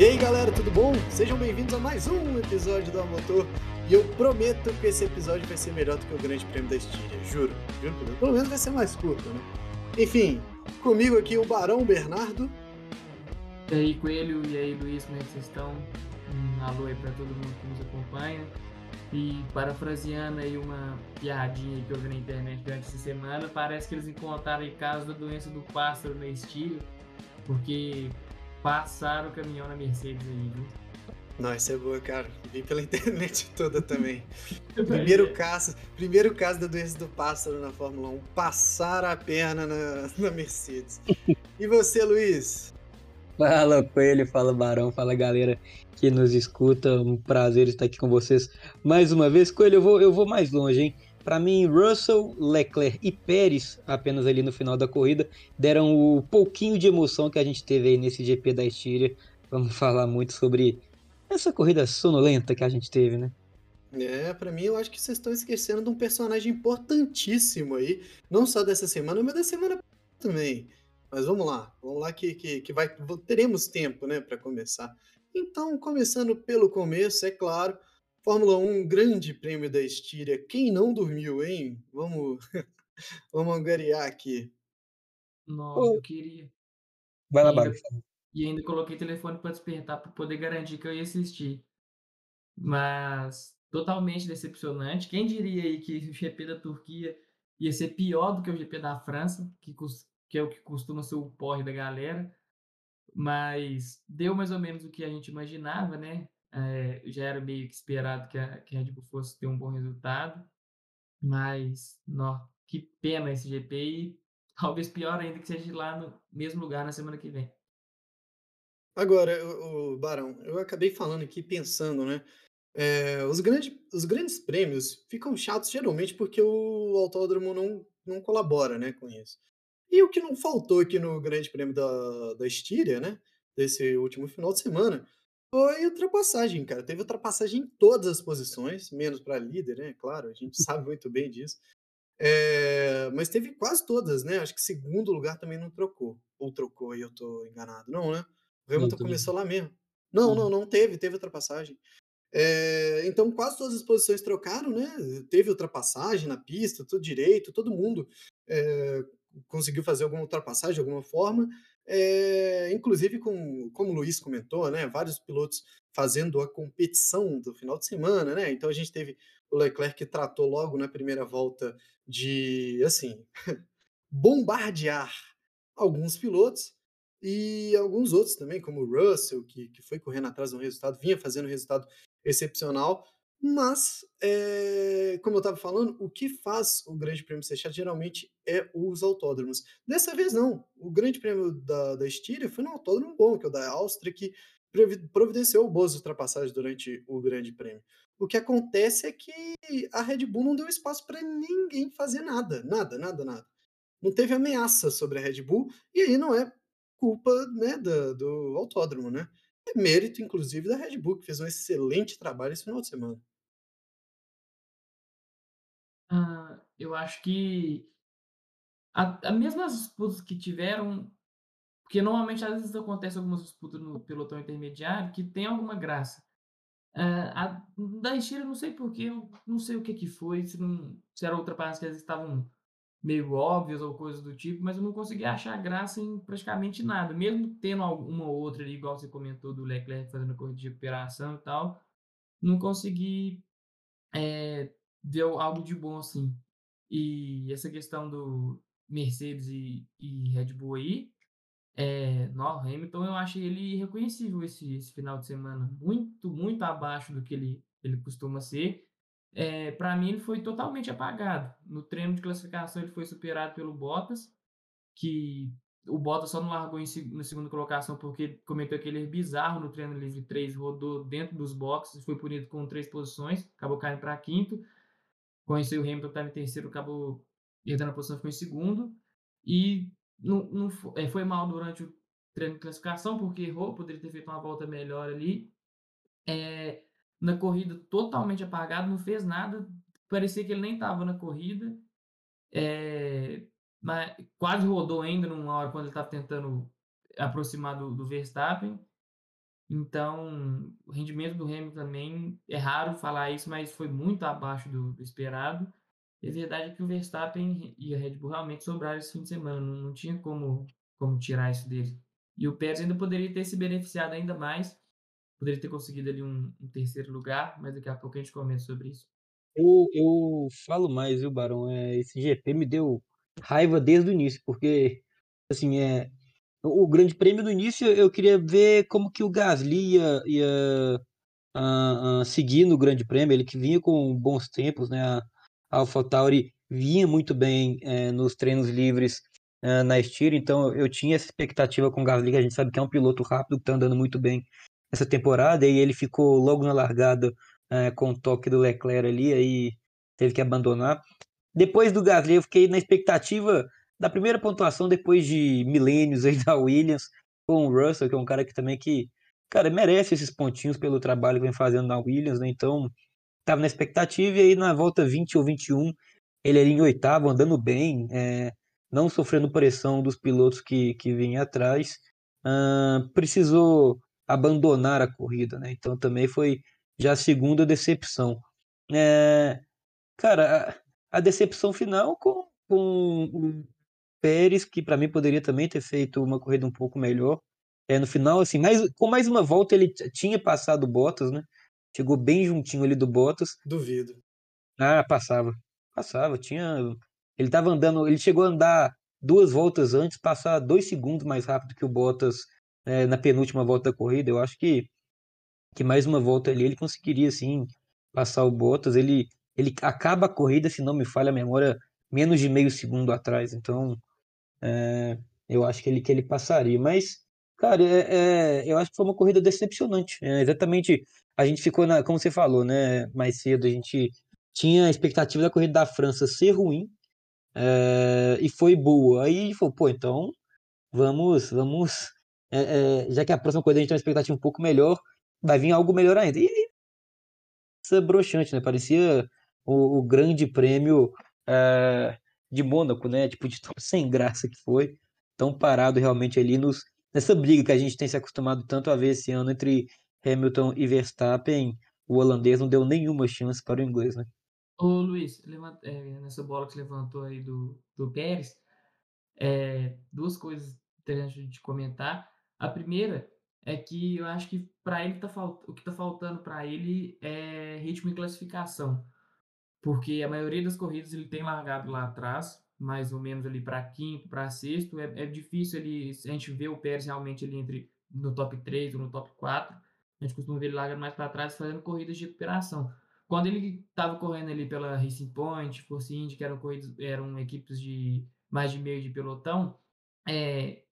E aí galera, tudo bom? Sejam bem-vindos a mais um episódio do Motor. E eu prometo que esse episódio vai ser melhor do que o Grande Prêmio da Estíria, juro. juro Deus. Pelo menos vai ser mais curto, né? Enfim, comigo aqui o Barão Bernardo. E aí, Coelho, e aí, Luiz, como é que vocês estão? Um alô aí pra todo mundo que nos acompanha. E parafraseando aí uma piadinha que eu vi na internet durante essa semana, parece que eles encontraram em caso da doença do pássaro na estíria, porque passaram o caminhão na Mercedes aí, viu? Não, isso é boa, cara. Vi pela internet toda também. primeiro caso, primeiro caso da doença do pássaro na Fórmula 1, passar a perna na, na Mercedes. E você, Luiz? Fala Coelho, fala Barão, fala galera que nos escuta. Um prazer estar aqui com vocês mais uma vez. Coelho, eu vou, eu vou mais longe, hein? Para mim, Russell, Leclerc e Pérez, apenas ali no final da corrida, deram o pouquinho de emoção que a gente teve aí nesse GP da Estíria. Vamos falar muito sobre essa corrida sonolenta que a gente teve, né? É, para mim eu acho que vocês estão esquecendo de um personagem importantíssimo aí, não só dessa semana, mas da semana também. Mas vamos lá, vamos lá que, que, que vai, teremos tempo, né, para começar. Então, começando pelo começo, é claro, Fórmula 1, grande prêmio da Estíria. Quem não dormiu, hein? Vamos, vamos angariar aqui. Nossa, oh. eu queria. Vai lá, Baixo. E ainda coloquei telefone para despertar para poder garantir que eu ia assistir. Mas totalmente decepcionante. Quem diria aí que o GP da Turquia ia ser pior do que o GP da França, que, que é o que costuma ser o porre da galera. Mas deu mais ou menos o que a gente imaginava, né? É, já era meio que esperado que a, que a Red Bull fosse ter um bom resultado. Mas, nó, que pena esse GP e talvez pior ainda que seja lá no mesmo lugar na semana que vem. Agora, o, Barão, eu acabei falando aqui pensando, né? É, os, grandes, os grandes prêmios ficam chatos geralmente porque o autódromo não, não colabora né, com isso. E o que não faltou aqui no Grande Prêmio da, da Estíria, né? Desse último final de semana, foi ultrapassagem, cara. Teve ultrapassagem em todas as posições, menos para líder, né? Claro, a gente sabe muito bem disso. É, mas teve quase todas, né? Acho que segundo lugar também não trocou. Ou trocou e eu tô enganado. Não, né? O Hamilton começou lá mesmo. Não, não, não teve, teve ultrapassagem. É, então quase todas as posições trocaram, né? Teve ultrapassagem na pista, tudo direito, todo mundo é, conseguiu fazer alguma ultrapassagem de alguma forma. É, inclusive, com, como o Luiz comentou, né, vários pilotos fazendo a competição do final de semana, né? Então a gente teve o Leclerc que tratou logo na primeira volta de assim bombardear alguns pilotos e alguns outros também, como o Russell, que, que foi correndo atrás um resultado, vinha fazendo um resultado excepcional. Mas, é, como eu estava falando, o que faz o Grande Prêmio ser chato geralmente é os autódromos. Dessa vez não. O Grande Prêmio da, da Estíria foi um autódromo bom, que é o da Áustria, que providenciou boas ultrapassagens durante o Grande Prêmio. O que acontece é que a Red Bull não deu espaço para ninguém fazer nada. Nada, nada, nada. Não teve ameaça sobre a Red Bull, e aí não é culpa né, do, do autódromo, né? É mérito, inclusive, da Red Bull, que fez um excelente trabalho esse final de semana. Ah, eu acho que a, a mesmas disputas que tiveram, porque normalmente às vezes acontece algumas disputas no pelotão intermediário que tem alguma graça. Ah, a da Enchira, não sei porquê, não sei o que que foi, se, não, se era outra parte que às vezes estavam meio óbvias ou coisas do tipo, mas eu não consegui achar graça em praticamente nada, mesmo tendo alguma outra ali, igual você comentou do Leclerc fazendo corrida de recuperação e tal, não consegui é, deu algo de bom, assim. E essa questão do Mercedes e, e Red Bull aí, é, no Hamilton eu achei ele irreconhecível esse, esse final de semana. Muito, muito abaixo do que ele, ele costuma ser. É, para mim, ele foi totalmente apagado. No treino de classificação, ele foi superado pelo Bottas, que o Bottas só não largou em, na segunda colocação porque cometeu aquele bizarro no treino livre 3, rodou dentro dos boxes, foi punido com três posições, acabou caindo para quinto. Conheceu o Hamilton, estava em terceiro, acabou herdando a posição, ficou em segundo. E não, não é, foi mal durante o treino de classificação, porque errou, poderia ter feito uma volta melhor ali. É, na corrida, totalmente apagado, não fez nada. Parecia que ele nem estava na corrida. É, mas quase rodou ainda numa hora quando ele estava tentando aproximar do, do Verstappen. Então, o rendimento do Hamilton também é raro falar isso, mas foi muito abaixo do, do esperado. E a verdade é que o Verstappen e a Red Bull realmente sobraram esse fim de semana, não, não tinha como, como tirar isso dele. E o Pérez ainda poderia ter se beneficiado ainda mais, poderia ter conseguido ali um, um terceiro lugar, mas daqui a pouco a gente comenta sobre isso. Eu, eu falo mais, viu, Barão? É, esse GP me deu raiva desde o início, porque, assim, é, o Grande Prêmio no início eu queria ver como que o Gasly ia, ia uh, uh, seguir no Grande Prêmio, ele que vinha com bons tempos, né? A AlphaTauri vinha muito bem é, nos treinos livres é, na Styr, então eu tinha essa expectativa com o Gasly, que a gente sabe que é um piloto rápido, que está andando muito bem essa temporada, e ele ficou logo na largada é, com o toque do Leclerc ali, aí teve que abandonar. Depois do Gasly, eu fiquei na expectativa da primeira pontuação depois de milênios aí da Williams, com o Russell, que é um cara que também que, cara, merece esses pontinhos pelo trabalho que vem fazendo na Williams, né? Então, tava na expectativa e aí na volta 20 ou 21, ele ali em oitavo, andando bem, é, não sofrendo pressão dos pilotos que, que vinham atrás, precisou abandonar a corrida, né? Então também foi já a segunda decepção. É, cara, a, a, decepção final com, com Pérez, que para mim poderia também ter feito uma corrida um pouco melhor. É, no final, assim, mais, com mais uma volta ele tinha passado o Bottas, né? Chegou bem juntinho ali do Bottas. Duvido. Ah, passava. Passava, tinha. Ele tava andando, ele chegou a andar duas voltas antes, passar dois segundos mais rápido que o Bottas é, na penúltima volta da corrida. Eu acho que, que mais uma volta ali ele conseguiria, sim, passar o Bottas. Ele, ele acaba a corrida, se não me falha a memória, menos de meio segundo atrás. Então, é, eu acho que ele, que ele passaria. Mas, cara, é, é, eu acho que foi uma corrida decepcionante. É, exatamente, a gente ficou, na, como você falou, né, mais cedo, a gente tinha a expectativa da corrida da França ser ruim, é, e foi boa. Aí falou, pô, então vamos, vamos, é, já que a próxima corrida a gente tem uma expectativa um pouco melhor, vai vir algo melhor ainda. E isso é broxante, né? Parecia o, o grande prêmio de Mônaco, né? Tipo, de tão sem graça que foi, tão parado realmente ali nos, nessa briga que a gente tem se acostumado tanto a ver esse ano entre Hamilton e Verstappen, o holandês não deu nenhuma chance para o inglês, né? Ô Luiz, levanta, é, nessa bola que você levantou aí do, do Pérez, é, duas coisas interessantes de comentar. A primeira é que eu acho que para ele tá falt... o que está faltando para ele é ritmo e classificação. Porque a maioria das corridas ele tem largado lá atrás, mais ou menos ali para quinto, para sexto. É, é difícil ele, a gente ver o Pérez realmente ali entre no top 3 ou no top 4. A gente costuma ver ele largando mais para trás, fazendo corridas de recuperação. Quando ele estava correndo ali pela Racing Point, Force Indy, que eram, corridas, eram equipes de mais de meio de pelotão, é,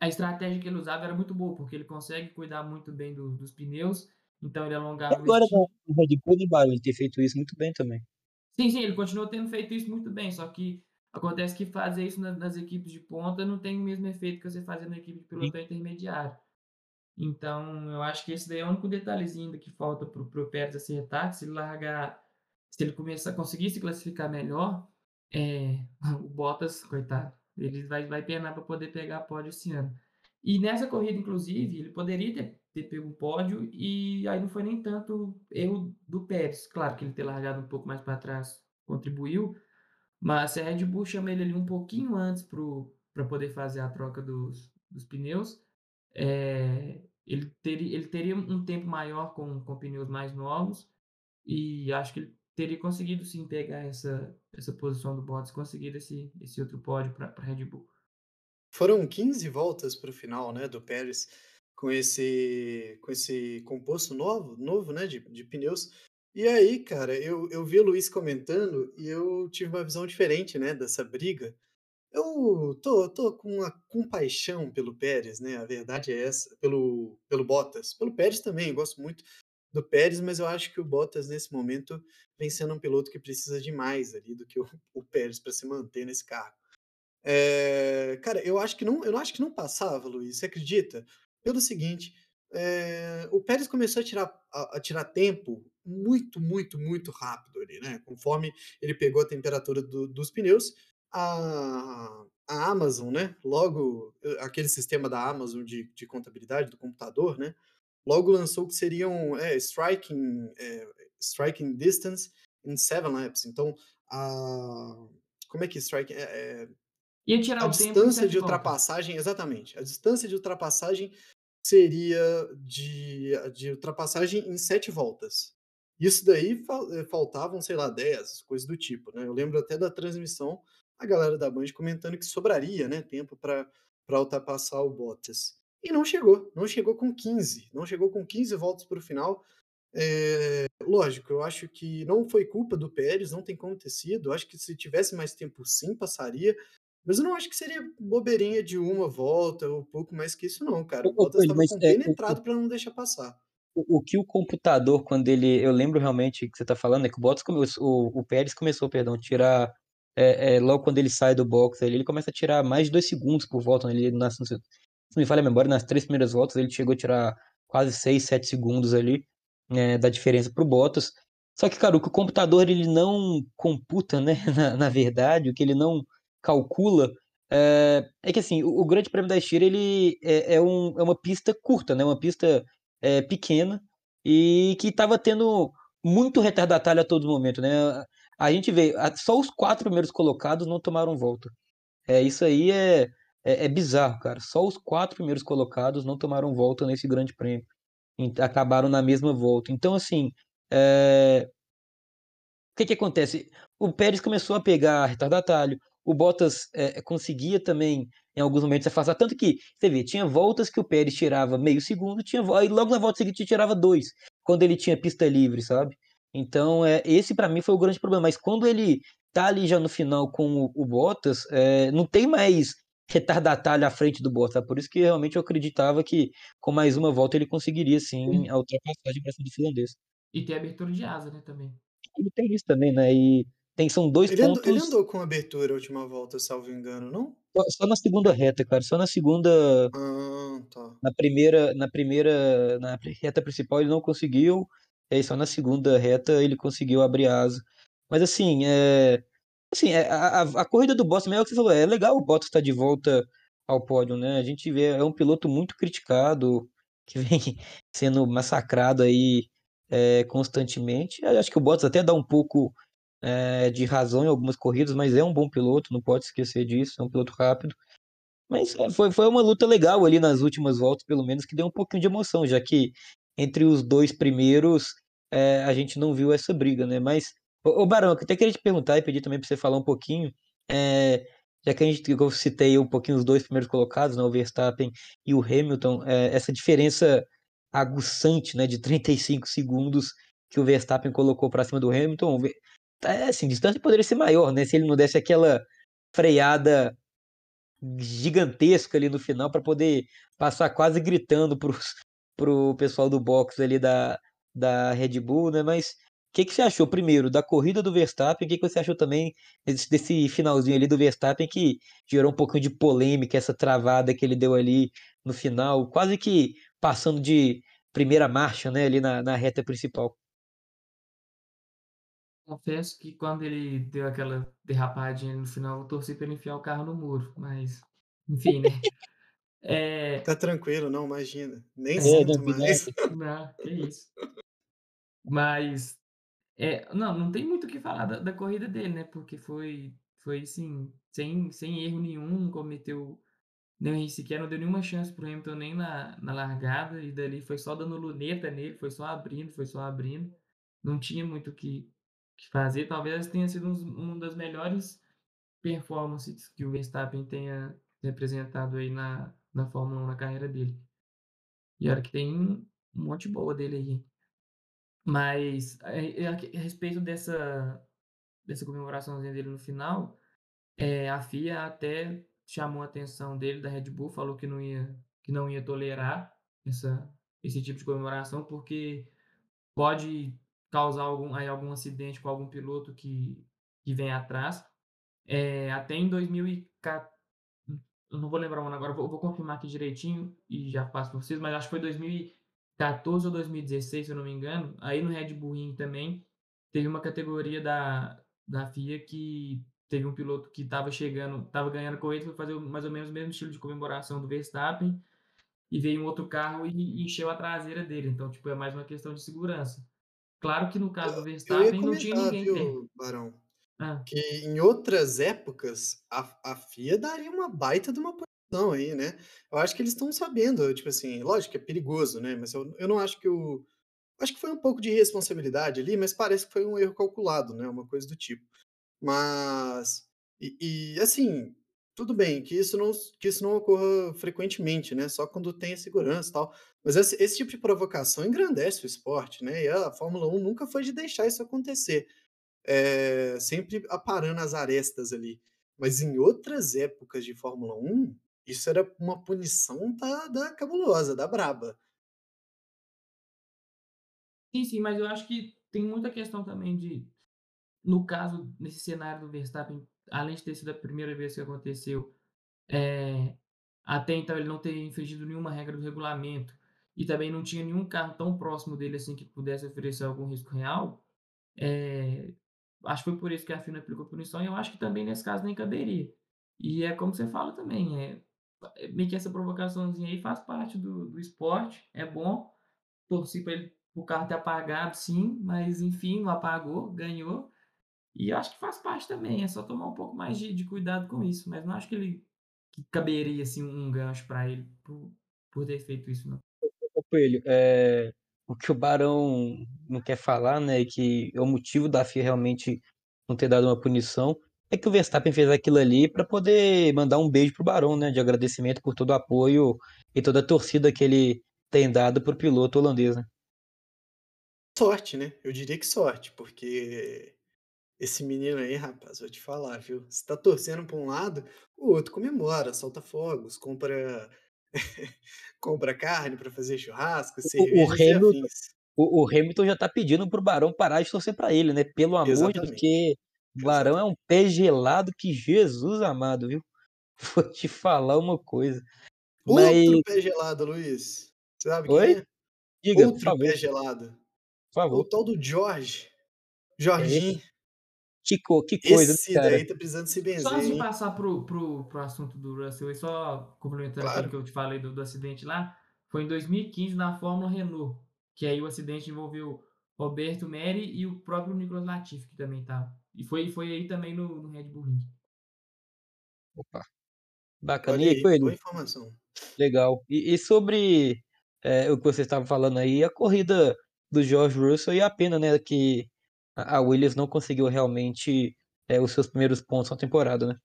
a estratégia que ele usava era muito boa, porque ele consegue cuidar muito bem do, dos pneus, então ele alongava... agora o Red Bull ele ter feito isso muito bem também. Sim, sim, ele continua tendo feito isso muito bem, só que acontece que fazer isso nas, nas equipes de ponta não tem o mesmo efeito que você fazer na equipe de pilotão sim. intermediário. Então, eu acho que esse daí é o único detalhezinho que falta para o Pérez acertar, que se ele largar, se ele começar a conseguir se classificar melhor, é, o Bottas, coitado, ele vai, vai penar para poder pegar pódio esse ano. E nessa corrida, inclusive, ele poderia ter, ter pego um pódio e aí não foi nem tanto erro do Pérez. Claro que ele ter largado um pouco mais para trás contribuiu, mas a Red Bull chama ele ali um pouquinho antes para poder fazer a troca dos, dos pneus. É, ele, teria, ele teria um tempo maior com, com pneus mais novos e acho que ele teria conseguido sim pegar essa, essa posição do Bottas, conseguir esse, esse outro pódio para a Red Bull. Foram 15 voltas para o final, né, do Pérez, com esse, com esse composto novo, novo, né, de, de pneus. E aí, cara, eu, eu vi o Luiz comentando e eu tive uma visão diferente, né, dessa briga. Eu tô, tô com uma compaixão pelo Pérez, né, a verdade é essa, pelo, pelo Bottas. Pelo Pérez também, gosto muito do Pérez, mas eu acho que o Bottas, nesse momento, vem sendo um piloto que precisa de mais ali do que o, o Pérez para se manter nesse carro. É, cara, eu acho que não, eu acho que não passava, Luiz. Você acredita? Pelo seguinte, é, o Pérez começou a tirar, a, a, tirar tempo muito, muito, muito rápido ali, né? Conforme ele pegou a temperatura do, dos pneus, a, a Amazon, né? Logo, aquele sistema da Amazon de, de contabilidade do computador, né? logo lançou que seriam é, striking, é, striking distance in seven laps. Então, a, como é que strike é, é Ia tirar a o tempo em distância de ultrapassagem, exatamente. A distância de ultrapassagem seria de, de ultrapassagem em sete voltas. Isso daí eh, faltavam, sei lá, 10, coisas do tipo, né? Eu lembro até da transmissão, a galera da Band comentando que sobraria, né, tempo para ultrapassar o Bottas. E não chegou, não chegou com 15, não chegou com 15 voltas para o final. É, lógico, eu acho que não foi culpa do Pérez, não tem como ter sido. Eu acho que se tivesse mais tempo, sim, passaria. Mas eu não acho que seria bobeirinha de uma volta ou pouco mais que isso, não, cara. Ô, O Bottas estava mas é, o, para não deixar passar. o, o que o computador, quando ele. Eu lembro realmente que você tá falando, é que o Bottas começou, o, o Pérez começou, perdão, tirar. É, é, logo quando ele sai do box, ele, ele começa a tirar mais de dois segundos por volta. né? Ele, nas, se não me falha a memória, nas três primeiras voltas ele chegou a tirar quase seis, sete segundos ali né, da diferença pro Bottas. Só que, cara, o que o computador ele não computa, né, na, na verdade, o que ele não calcula é, é que assim, o, o Grande Prêmio da Estíria ele é, é, um, é uma pista curta, né, uma pista é, pequena e que estava tendo muito retardatário a todo momento, né? A gente vê, só os quatro primeiros colocados não tomaram volta. É, isso aí é, é, é bizarro, cara. Só os quatro primeiros colocados não tomaram volta nesse Grande Prêmio. Acabaram na mesma volta. Então, assim, é, o que que acontece? O Pérez começou a pegar retardatário, o Bottas é, conseguia também, em alguns momentos, afastar. Tanto que, você vê, tinha voltas que o Pérez tirava meio segundo, tinha, aí logo na volta seguinte tirava dois, quando ele tinha pista livre, sabe? Então, é, esse para mim foi o grande problema. Mas quando ele tá ali já no final com o, o Bottas, é, não tem mais retardatário à frente do Bottas. Por isso que realmente eu acreditava que com mais uma volta ele conseguiria sim a ultrapassagem para cima do finlandês. E tem abertura de asa, né, também. Ele tem isso também, né? E tem, são dois Ele andou, ele pontos andou com abertura a última volta, salvo engano, não? só, só na segunda reta, cara. Só na segunda, Ah, tá. na primeira, na primeira, na reta principal ele não conseguiu. E aí só na segunda reta ele conseguiu abrir asa. Mas assim, é, assim, é, a, a, a corrida do Bottas, é o que você falou, é legal o Bottas estar de volta ao pódio, né? A gente vê, é um piloto muito criticado, que vem sendo massacrado aí é, constantemente. Eu acho que o Bottas até dá um pouco é, de razão em algumas corridas, mas é um bom piloto, não pode esquecer disso, é um piloto rápido. Mas é, foi, foi uma luta legal ali nas últimas voltas, pelo menos, que deu um pouquinho de emoção, já que entre os dois primeiros é, a gente não viu essa briga, né? Mas, ô, Barão, eu até queria te perguntar e pedir também para você falar um pouquinho, é, já que a gente, eu citei um pouquinho os dois primeiros colocados, né, o Verstappen e o Hamilton, é, essa diferença aguçante, né, de 35 segundos que o Verstappen colocou para cima do Hamilton, é assim, distância poderia ser maior, né? Se ele não desse aquela freada gigantesca ali no final para poder passar quase gritando pros, pro pessoal do box ali da, da Red Bull, né? Mas o que, que você achou primeiro da corrida do Verstappen? O que, que você achou também desse, desse finalzinho ali do Verstappen que gerou um pouquinho de polêmica, essa travada que ele deu ali no final, quase que passando de primeira marcha, né? Ali na, na reta principal. Confesso que quando ele deu aquela derrapadinha no final, eu torci pra ele enfiar o carro no muro, mas enfim, né. Eh, Tá tranquilo, não, imagina. Nem É, sinto não mais. não, que isso. Mas, é, não, não tem muito o que falar da da corrida dele, né, porque foi foi, assim, sem sem erro nenhum, não cometeu erro sequer, não deu nenhuma chance para o Hamilton nem na na largada, e dali foi só dando luneta nele, foi só abrindo, foi só abrindo. Não tinha muito o que que fazer, talvez tenha sido uns uma das melhores performances que o Verstappen tenha representado aí na na Fórmula 1 na carreira dele. E olha que tem um monte boa dele aí. Mas, eh, a a respeito dessa dessa comemoraçãozinha dele no final, eh, a FIA até chamou a atenção dele, da Red Bull, falou que não ia que não ia tolerar essa esse tipo de comemoração, porque pode causar algum aí algum acidente com algum piloto que que vem atrás. Eh, até em 2014 eu não vou lembrar o ano agora, vou vou confirmar aqui direitinho e já passo para vocês, mas acho que foi 2014 ou 2016, se eu não me engano, aí no Red Bull Ring também, teve uma categoria da da FIA que teve um piloto que estava chegando estava ganhando corrida, foi fazer mais ou menos o mesmo estilo de comemoração do Verstappen, e veio um outro carro e encheu a traseira dele. Então, tipo, é mais uma questão de segurança. Claro que no caso do Eu ia Verstappen não tinha comentar, ninguém perto. viu, Barão, Hã. que em outras épocas a a FIA daria uma baita de uma punição aí, né. Eu acho que eles estão sabendo, tipo assim, lógico que é perigoso, né, mas eu eu não acho que o acho que foi um pouco de irresponsabilidade ali, mas parece que foi um erro calculado, né, uma coisa do tipo. Mas e e assim, tudo bem que isso não que isso não ocorra frequentemente, né, só quando tem segurança e tal, mas esse esse tipo de provocação engrandece o esporte, né, e a Fórmula 1 nunca foi de deixar isso acontecer, eh, sempre aparando as arestas ali. Mas em outras épocas de Fórmula 1, isso era uma punição da da cabulosa, da braba. Sim, sim, mas eu acho que tem muita questão também de no caso, nesse cenário do Verstappen, além de ter sido a primeira vez que aconteceu, eh, até então ele não ter infringido nenhuma regra do regulamento, e também não tinha nenhum carro tão próximo dele, assim, que pudesse oferecer algum risco real, eh, acho que foi por isso que a FIA não aplicou punição, e eu acho que também nesse caso nem caberia. E é como você fala também, eh, é meio que essa provocaçãozinha aí faz parte do do esporte, é bom, torci para ele o carro ter apagado sim, mas enfim, não apagou, ganhou, e eu acho que faz parte também, é só tomar um pouco mais de de cuidado com isso, mas não acho que ele que caberia, assim, um gancho para ele por por ter feito isso não. Coelho, eh, o que o Barão não quer falar, né, e que é o motivo da FIA realmente não ter dado uma punição, é que o Verstappen fez aquilo ali para poder mandar um beijo para o Barão, né, de agradecimento por todo o apoio e toda a torcida que ele tem dado para o piloto holandês, né. Sorte, né, eu diria que sorte, porque esse menino aí, rapaz, vou te falar, viu, você tá torcendo para um lado, o outro comemora, solta fogos, compra compra carne para fazer churrasco, O o e Hamilton o o Hamilton já tá pedindo para o Barão parar de torcer para ele, né, pelo amor de Deus, Exatamente, porque o Barão é exatamente. um pé gelado que Jesus amado, viu. Vou te falar uma coisa, mas Outro pé gelado, Luiz, sabe quem Oi? é? Diga, Outro favor. pé gelado, Por o favor. tal do George, É, Jorginho. Que co que coisa, né, Esse cara. daí tá precisando se Só benzer, antes de passar para o para o para o assunto do Russell e só complementando aquilo que Claro. eu te falei do do acidente lá, foi em 2015 na Fórmula Renault, que aí o acidente envolveu Roberto Meri e o próprio Nicholas Latifi que também estava, e foi foi aí também no no Red Bull Ring. Opa, bacana. Olha E aí, aí, boa Coelho? informação. Legal. E e sobre, eh, o que você estava falando aí, a corrida do George Russell e a pena, né, que a Williams não conseguiu realmente, eh, os seus primeiros pontos na temporada, né.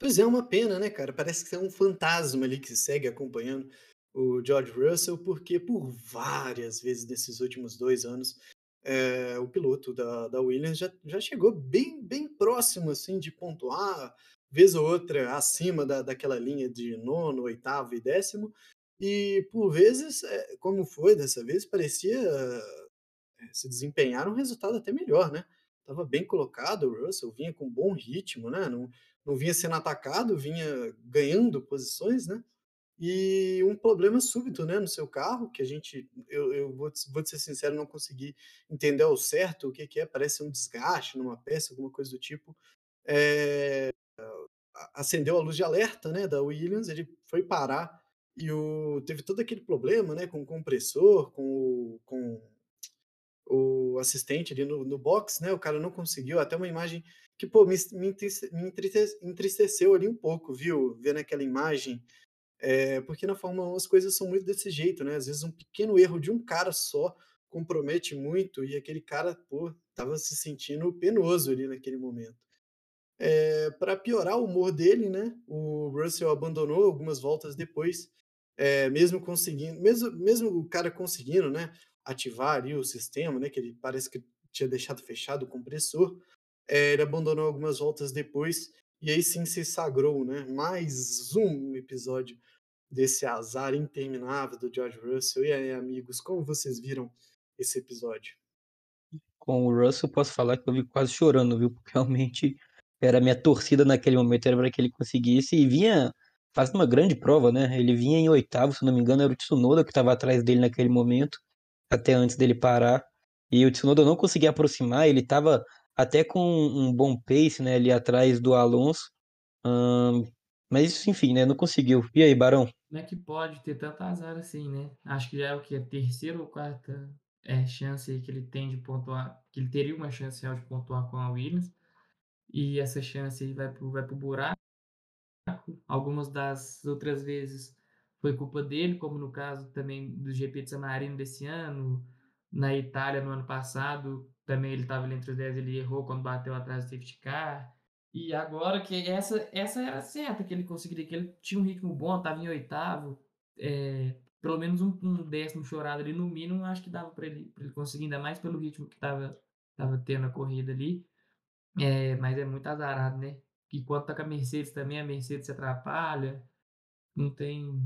Pois é, uma pena, né, cara, parece que tem um fantasma ali que segue acompanhando o George Russell, porque por várias vezes nesses últimos 2 anos, eh, o piloto da da Williams já já chegou bem bem próximo, assim, de pontuar, vez ou outra acima da daquela linha de 9º, 8º e 10º, e por vezes, eh, como foi dessa vez, parecia, se desempenhar um resultado até melhor, né. Estava bem colocado o Russell, vinha com bom ritmo, né, não não vinha sendo atacado, vinha ganhando posições, né, e um problema súbito, né, no seu carro, que a gente eu eu vou vou ser sincero, não consegui entender ao certo o que que é, parece um desgaste numa peça, alguma coisa do tipo, a acendeu a luz de alerta, né, da Williams, ele foi parar e o teve todo aquele problema, né, com o compressor, com o com o assistente ali no no box, né, o cara não conseguiu, até uma imagem que, pô, me me entristeceu ali um pouco, viu, vendo aquela imagem, eh, porque na Fórmula 1 as coisas são muito desse jeito, né, às vezes um pequeno erro de um cara só compromete muito e aquele cara, pô, estava se sentindo penoso ali naquele momento. Eh, pra piorar o humor dele, né, o Russell abandonou algumas voltas depois, eh, mesmo conseguindo mesmo mesmo o cara conseguindo, né, ativar ali o sistema, né, que ele parece que tinha deixado fechado o compressor, eh, ele abandonou algumas voltas depois, e aí sim se sagrou, né, mais um episódio desse azar interminável do George Russell. E aí, amigos, como vocês viram esse episódio? Com o Russell, posso falar que eu vi quase chorando, viu, porque realmente era minha torcida naquele momento, era para que ele conseguisse e vinha fazendo uma grande prova, né, ele vinha em 8º, se não me engano, era o Tsunoda que estava atrás dele naquele momento, até antes dele parar, e o Tsunoda não conseguia aproximar, ele estava até com um bom pace, né, ali atrás do Alonso, hã, Mas, enfim, né, não conseguiu. E aí, Barão? Como é que pode ter tanto azar assim, né? Acho que já é o que? A terceira ou quarta é, chance que ele tem de pontuar, que ele teria uma chance real de pontuar com a Williams. E essa chance vai pro, vai pro buraco. Algumas das outras vezes foi culpa dele, como no caso também do GP de San Marino desse ano, na Itália no ano passado, também ele estava entre os 10, ele errou quando bateu atrás do safety car. E agora que essa, essa era certa que ele conseguiria, que ele tinha um ritmo bom, estava em oitavo, é, pelo menos um, um, décimo chorado ali no mínimo, acho que dava para ele, ele conseguir, ainda mais pelo ritmo que estava tava tendo a corrida ali. É, mas é muito azarado, né? E quanto tá com a Mercedes também, a Mercedes se atrapalha, não tem.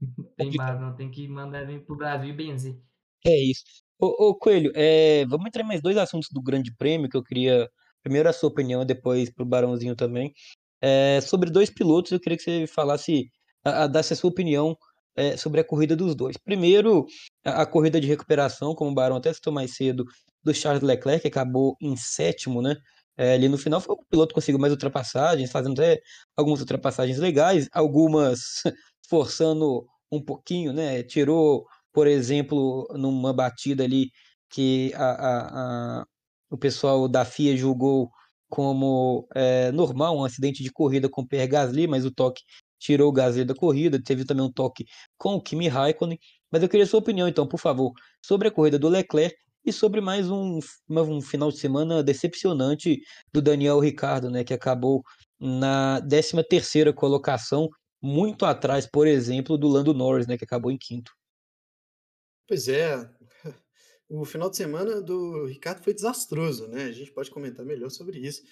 Tem base, não. Tem que mandar vir pro Brasil e benzer. É isso. Ô, ô Coelho, é, vamos entrar em mais dois assuntos do Grande Prêmio que eu queria. Primeiro a sua opinião, depois pro Barãozinho também. É, sobre dois pilotos, eu queria que você falasse, a, a, desse a sua opinião é, sobre a corrida dos dois. Primeiro, a, a, corrida de recuperação, como o Barão até citou mais cedo, do Charles Leclerc, que acabou em sétimo, né? É, ali no final foi o piloto que conseguiu mais ultrapassagens, fazendo até algumas ultrapassagens legais, algumas forçando um pouquinho, né? Tirou, por exemplo, numa batida ali que a, a, a o pessoal da FIA julgou como é, normal, um acidente de corrida com o Pierre Gasly, mas o toque tirou o Gasly da corrida, teve também um toque com o Kimi Raikkonen, mas eu queria sua opinião então, por favor, sobre a corrida do Leclerc e sobre mais um, um final de semana decepcionante do Daniel Ricardo, né, que acabou na 13 terceira colocação, muito atrás, por exemplo, do Lando Norris, né, que acabou em quinto. Pois é, o final de semana do Ricardo foi desastroso, né? A gente pode comentar melhor sobre isso.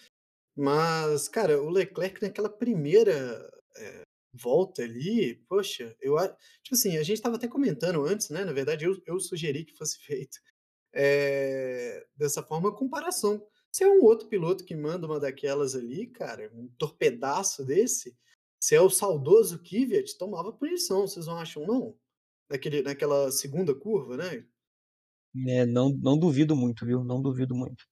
Mas, cara, o Leclerc naquela primeira é, volta ali, poxa, eu tipo assim, a gente estava até comentando antes, né? Na verdade, eu, eu sugeri que fosse feito é, dessa forma comparação. Se é um outro piloto que manda uma daquelas ali, cara, um torpedaço desse, se é o saudoso Kvyat, tomava punição, vocês não acham, não? Naquele, naquela segunda curva, né? É, não, não duvido muito, viu? Não duvido muito.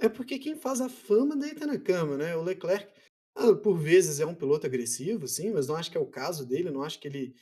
É porque quem faz a fama deita na cama, né? O Leclerc, ah, por vezes, é um piloto agressivo, sim, mas não acho que é o caso dele, não acho que ele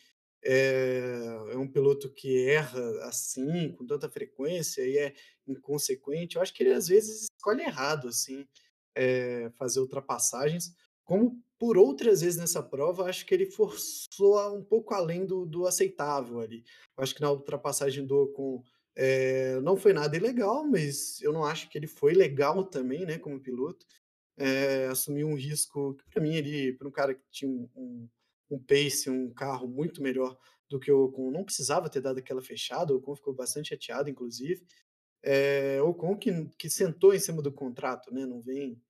é, é um piloto que erra assim, com tanta frequência e é inconsequente. Eu acho que ele, às vezes, escolhe errado, assim, é, fazer ultrapassagens. Como por outras vezes nessa prova, acho que ele forçou um pouco além do, do aceitável ali. Acho que na ultrapassagem do Ocon é, não foi nada ilegal, mas eu não acho que ele foi legal também, né, como piloto. É, assumiu um risco que, para mim, ele, para um cara que tinha um, um, um, pace, um carro muito melhor do que o Ocon, não precisava ter dado aquela fechada. O Ocon ficou bastante chateado, inclusive. É, o Ocon que, que sentou em cima do contrato, né, não vem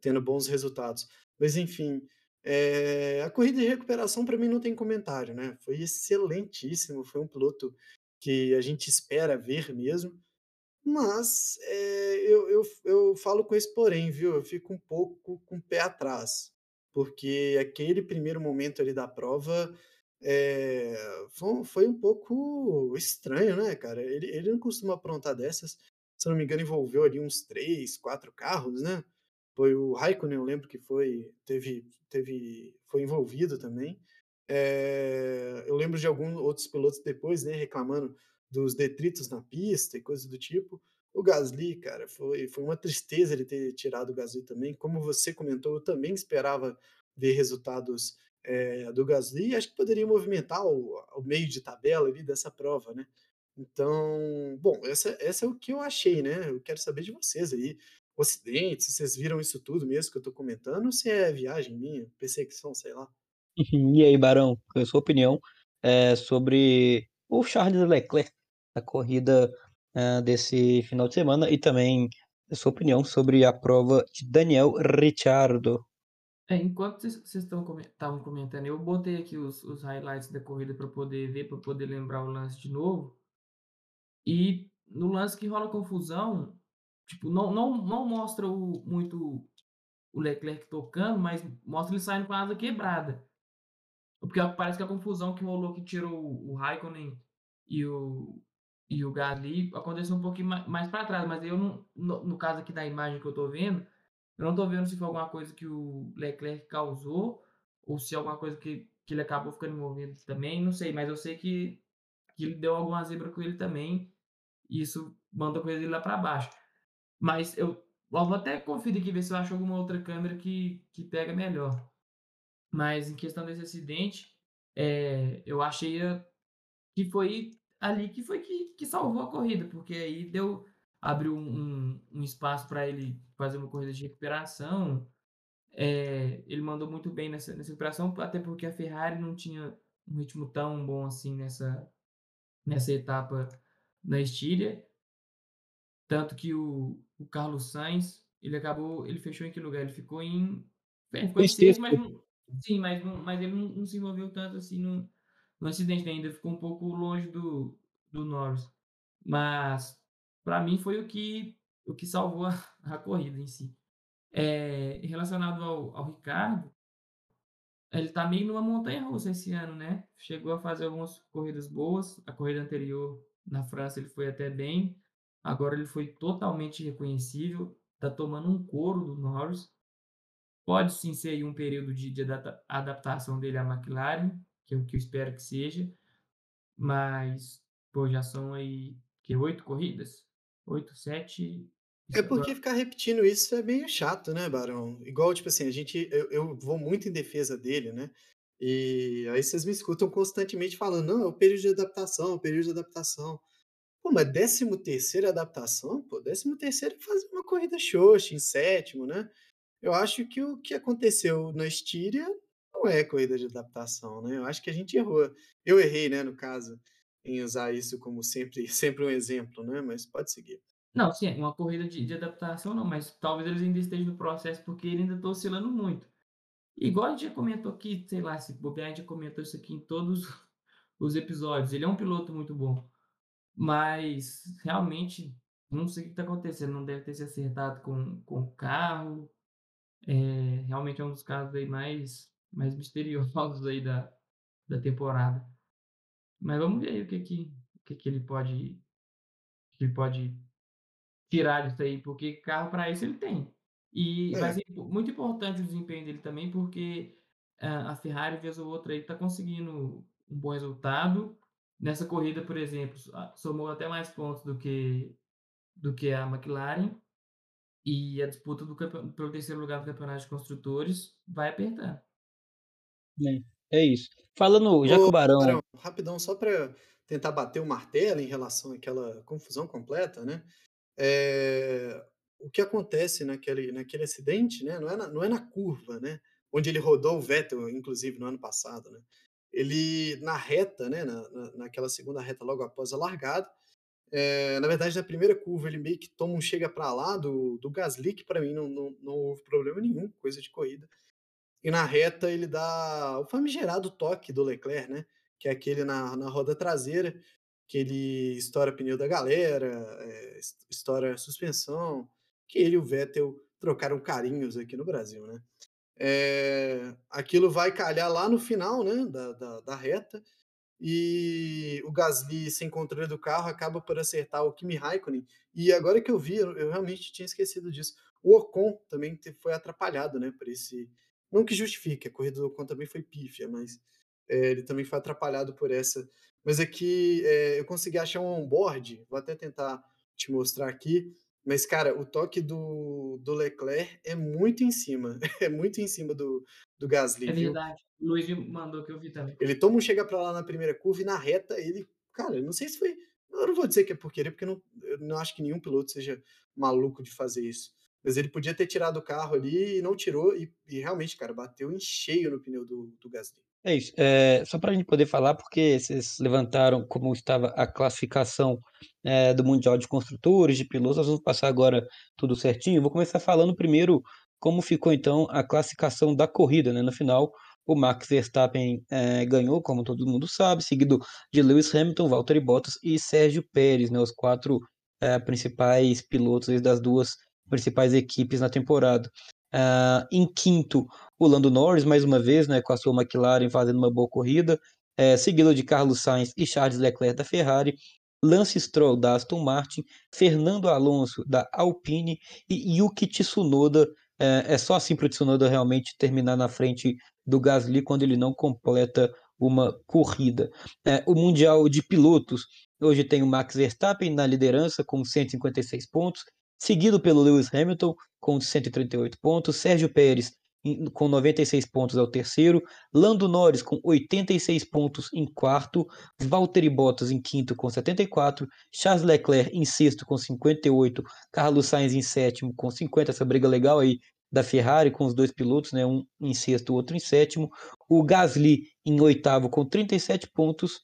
tendo bons resultados. Mas, enfim, é, a corrida de recuperação, para mim, não tem comentário, né? Foi excelentíssimo. Foi um piloto que a gente espera ver mesmo. Mas é, eu, eu, eu falo com esse porém, viu? Eu fico um pouco com o pé atrás, porque aquele primeiro momento ali da prova é, foi, foi, um pouco estranho, né, cara? Ele, ele não costuma aprontar dessas. Se não me engano, envolveu ali uns três, quatro carros, né? Foi o Raikkonen, eu lembro que foi, teve, teve, foi envolvido também. É, eu lembro de alguns outros pilotos depois, né, reclamando dos detritos na pista e coisas do tipo. O Gasly, cara, foi, foi uma tristeza ele ter tirado o Gasly também. Como você comentou, eu também esperava ver resultados é, do Gasly. Acho que poderia movimentar o, o, meio de tabela ali dessa prova, né? Então, bom, essa, essa é o que eu achei, né? Eu quero saber de vocês aí. Ocidente, se vocês viram isso tudo mesmo que eu tô comentando, ou se é viagem minha, perseguição, sei lá. E aí, Barão, qual é a sua opinião é, sobre o Charles Leclerc, a corrida é, desse final de semana, e também a sua opinião sobre a prova de Daniel Ricciardo? É, enquanto vocês estavam comentando, eu botei aqui os, os highlights da corrida para poder ver, para poder lembrar o lance de novo. E no lance que rola confusão, tipo, não, não, não mostra o, muito o Leclerc tocando, mas mostra ele saindo com a asa quebrada. Porque parece que a confusão que rolou que tirou o Raikkonen e o, e o Gasly aconteceu um pouquinho mais para trás, mas eu não, no, no, caso aqui da imagem que eu tô vendo, eu não tô vendo se foi alguma coisa que o Leclerc causou ou se é alguma coisa que, que ele acabou ficando envolvido também, não sei, mas eu sei que, que ele deu alguma zebra com ele também, e isso manda a coisa dele lá para baixo. Mas eu, eu vou até conferir aqui, ver se eu acho alguma outra câmera que, que pega melhor. Mas em questão desse acidente, é, eu achei que foi ali que foi que, que salvou a corrida, porque aí deu abriu um, um espaço para ele fazer uma corrida de recuperação. É, ele mandou muito bem nessa, nessa recuperação, até porque a Ferrari não tinha um ritmo tão bom assim nessa, nessa etapa na Estíria. Tanto que o, o Carlos Sainz, ele acabou, ele fechou em que lugar? Ele ficou em. Ele ficou em sexto, mas não, sim, mas, mas ele não, não, se envolveu tanto assim no, no acidente ainda, ficou um pouco longe do, do Norris. Mas para mim foi o que o que salvou a, a corrida em si. É, relacionado ao, ao Ricardo, ele está meio numa montanha russa esse ano, né? Chegou a fazer algumas corridas boas. A corrida anterior na França ele foi até bem. Agora ele foi totalmente reconhecível. Está tomando um couro do Norris. Pode sim ser um período de, de adaptação dele à McLaren, que é o que eu espero que seja. Mas, pô, já são aí que oito corridas? 8, 7. É porque ficar repetindo isso é meio chato, né, Barão? Igual, tipo assim, a gente. Eu, eu vou muito em defesa dele, né? E aí vocês me escutam constantemente falando, não, é o período de adaptação, é o período de adaptação. Pô, mas décimo terceiro adaptação? Pô, décimo terceiro é fazer uma corrida xoxa em sétimo, né? Eu acho que o que aconteceu na Estíria não é corrida de adaptação, né? Eu acho que a gente errou. Eu errei, né, no caso em usar isso como sempre, sempre um exemplo, né? Mas pode seguir. Não, sim, uma corrida de, de adaptação não, mas talvez eles ainda estejam no processo porque ele ainda está oscilando muito. Igual a gente já comentou aqui, sei lá, se bobear, a gente já comentou isso aqui em todos os episódios. Ele é um piloto muito bom, mas realmente não sei o que está acontecendo. Não deve ter se acertado com, com o carro. É, realmente é um dos casos aí mais, mais misteriosos aí da, da temporada. Mas vamos ver aí o que que, o que, que ele pode que ele pode tirar disso aí, porque carro para isso ele tem. E é. vai ser muito importante o desempenho dele também, porque a Ferrari, vez ou outra, está conseguindo um bom resultado. Nessa corrida, por exemplo, somou até mais pontos do que, do que a McLaren. E a disputa do pelo terceiro lugar do campeonato de construtores vai apertar. É. É isso. Falando, já que o Barão. Barão, rapidão, só para tentar bater o martelo em relação àquela confusão completa, né? É, o que acontece naquele, naquele acidente, né? Não é, na, não é na curva, né? Onde ele rodou o Vettel, inclusive, no ano passado, né? Ele, na reta, né? Na, na, naquela segunda reta, logo após a largada, é, na verdade, na primeira curva, ele meio que toma um chega para lá do, do Gasly, que para mim não, não, não houve problema nenhum, coisa de corrida. E na reta ele dá o famigerado toque do Leclerc, né? Que é aquele na, na roda traseira, que ele estoura pneu da galera, é, estoura suspensão, que ele e o Vettel trocaram carinhos aqui no Brasil, né? É, aquilo vai calhar lá no final, né, da, da, da, reta, e o Gasly, sem controle do carro, acaba por acertar o Kimi Raikkonen, e agora que eu vi, eu, realmente tinha esquecido disso, o Ocon também foi atrapalhado, né, por esse, não que justifique, a corrida do Ocon também foi pífia, mas é, ele também foi atrapalhado por essa. Mas aqui é, é, eu consegui achar um onboard, vou até tentar te mostrar aqui. Mas, cara, o toque do, do Leclerc é muito em cima. É muito em cima do, do Gasly. É verdade. O Luiz mandou que eu vi também. Ele toma um chega para lá na primeira curva e na reta ele. Cara, não sei se foi. Eu não vou dizer que é por querer, porque eu não, eu não acho que nenhum piloto seja maluco de fazer isso. Mas ele podia ter tirado o carro ali e não tirou, e, e realmente, cara, bateu em cheio no pneu do, do Gasly. É isso. É, só para a gente poder falar, porque vocês levantaram como estava a classificação é, do Mundial de Construtores, de pilotos, nós vamos passar agora tudo certinho. Vou começar falando primeiro como ficou então a classificação da corrida, né? No final, o Max Verstappen é, ganhou, como todo mundo sabe, seguido de Lewis Hamilton, Valtteri Bottas e Sérgio Pérez, né? Os quatro é, principais pilotos das duas principais equipes na temporada. Uh, em quinto, o Lando Norris, mais uma vez, né, com a sua McLaren fazendo uma boa corrida, é, seguido de Carlos Sainz e Charles Leclerc da Ferrari, Lance Stroll da Aston Martin, Fernando Alonso da Alpine e Yuki Tsunoda. É, é só assim para o Tsunoda realmente terminar na frente do Gasly quando ele não completa uma corrida. É, o Mundial de Pilotos, hoje tem o Max Verstappen na liderança com 156 pontos, seguido pelo Lewis Hamilton com 138 pontos, Sérgio Pérez com 96 pontos é o terceiro, Lando Norris com 86 pontos em quarto, Valtteri Bottas em quinto com 74, Charles Leclerc em sexto com 58, Carlos Sainz em sétimo com 50, essa briga legal aí da Ferrari com os dois pilotos, né, um em sexto, outro em sétimo, o Gasly em oitavo com 37 pontos,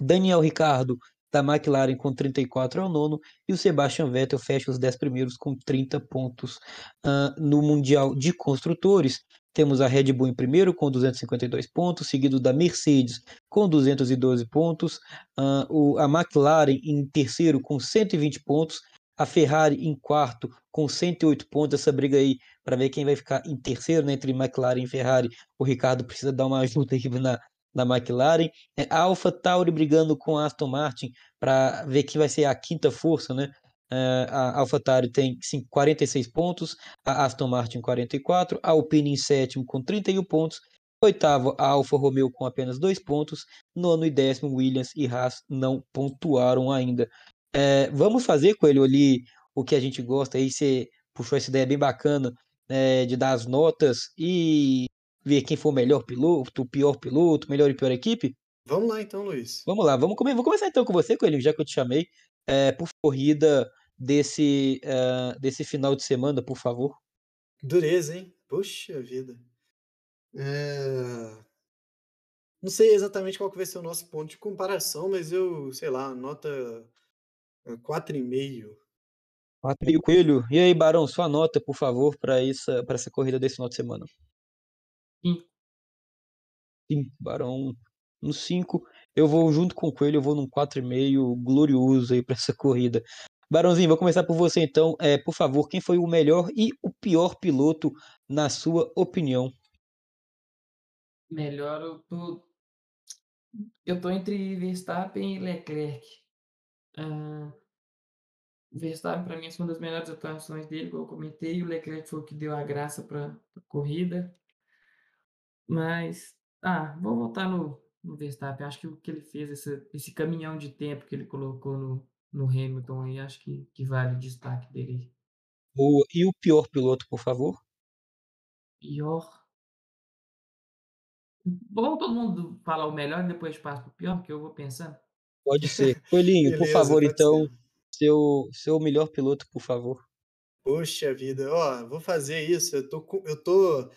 Daniel Ricardo da McLaren com 34 é o nono, e o Sebastian Vettel fecha os 10 primeiros com 30 pontos. Uh, no Mundial de Construtores, temos a Red Bull em primeiro com 252 pontos, seguido da Mercedes com 212 pontos, uh, o, a McLaren em terceiro com 120 pontos, a Ferrari em quarto com 108 pontos. Essa briga aí para ver quem vai ficar em terceiro né, entre McLaren e Ferrari. O Ricardo precisa dar uma ajuda aqui na, da McLaren, é, a Alpha Tauri brigando com a Aston Martin para ver quem vai ser a quinta força, né? É, a Alpha Tauri tem 46 pontos, a Aston Martin 44, a Alpine em sétimo com 31 pontos, oitavo a Alfa Romeo com apenas dois pontos, nono e décimo Williams e Haas não pontuaram ainda. É, vamos fazer com ele ali o que a gente gosta aí, você puxou essa ideia bem bacana é, de dar as notas e ver quem foi o melhor piloto, o pior piloto, melhor e pior equipe? Vamos lá então, Luiz. Vamos lá, vamos comer. Vou começar então com você, Coelho, já que eu te chamei, é, por corrida desse, uh, desse final de semana, por favor. Dureza, hein? Poxa vida. É... Não sei exatamente qual que vai ser o nosso ponto de comparação, mas eu, sei lá, nota 4,5. 4,5 Coelho. E aí, Barão, sua nota, por favor, para essa, essa corrida desse final de semana. 5. 5, Barão no 5. Eu vou junto com o Coelho, eu vou num 4,5 glorioso aí para essa corrida. Barãozinho, vou começar por você então. É, por favor, quem foi o melhor e o pior piloto, na sua opinião? Melhor, eu tô. Eu tô entre Verstappen e Leclerc. Uh, Verstappen, para mim, é uma das melhores atuações dele, como eu comentei. O Leclerc foi o que deu a graça para a corrida. Mas, ah, vou voltar no, no Verstappen. Acho que o que ele fez, esse, esse caminhão de tempo que ele colocou no, no Hamilton aí, acho que, que vale o destaque dele. O, e o pior piloto, por favor? Pior. Vamos todo mundo falar o melhor e depois passa para o pior, porque eu vou pensando. Pode ser. Coelhinho, por favor, então, seu, seu melhor piloto, por favor. Poxa vida, ó, vou fazer isso. Eu tô, eu tô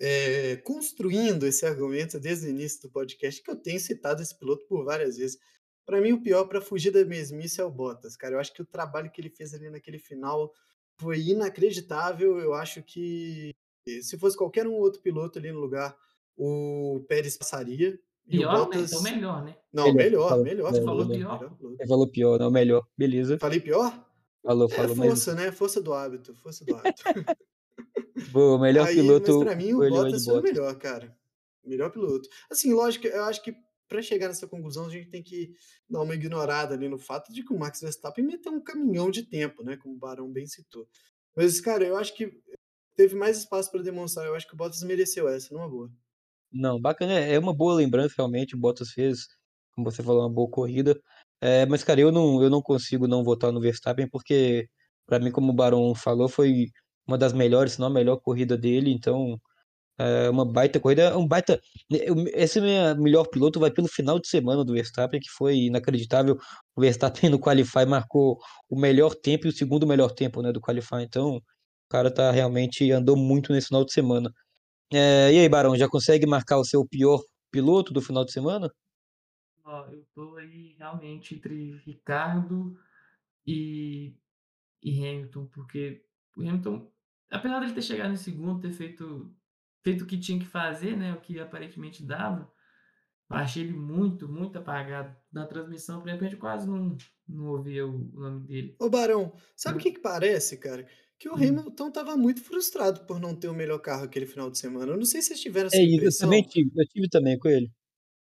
é, construindo esse argumento desde o início do podcast, que eu tenho citado esse piloto por várias vezes. Para mim, o pior para fugir da mesmice é o Bottas, cara. Eu acho que o trabalho que ele fez ali naquele final foi inacreditável. Eu acho que se fosse qualquer um outro piloto ali no lugar, o Pérez passaria. Pior, o Bottas... né? Então melhor, né? Não, melhor, melhor. Você falou pior? Você falou pior, não, melhor. Beleza. Falei pior? Falou, falou. É força, mas... né? Força do hábito, força do hábito. Boa, melhor Aí, piloto. Mas pra mim, o Bottas foi o melhor, cara. Melhor piloto. Assim, lógico, eu acho que para chegar nessa conclusão, a gente tem que dar uma ignorada ali no fato de que o Max Verstappen meteu um caminhão de tempo, né? Como o Barão bem citou. Mas, cara, eu acho que teve mais espaço para demonstrar. Eu acho que o Bottas mereceu essa, numa boa. Não, bacana. É uma boa lembrança, realmente. O Bottas fez, como você falou, uma boa corrida. É, mas, cara, eu não, eu não consigo não votar no Verstappen, porque, para mim, como o Barão falou, foi uma das melhores, se não a melhor corrida dele, então é uma baita corrida, é um baita. Esse melhor piloto vai pelo final de semana do Verstappen, que foi inacreditável. O Verstappen no Qualify marcou o melhor tempo e o segundo melhor tempo né, do Qualify, então o cara tá realmente andou muito nesse final de semana. É, e aí, Barão, já consegue marcar o seu pior piloto do final de semana? Ó, eu tô aí realmente entre Ricardo e, e Hamilton, porque o Hamilton apesar dele ter chegado em segundo, ter feito, feito o que tinha que fazer, né, o que aparentemente dava, eu achei ele muito, muito apagado. Na transmissão, de repente, quase não, não ouvia o nome dele. Ô, Barão, sabe o que, que parece, cara? Que o hum. Hamilton tava muito frustrado por não ter o melhor carro aquele final de semana. Eu não sei se vocês tiveram essa é, impressão. Eu também tive, eu tive também com ele.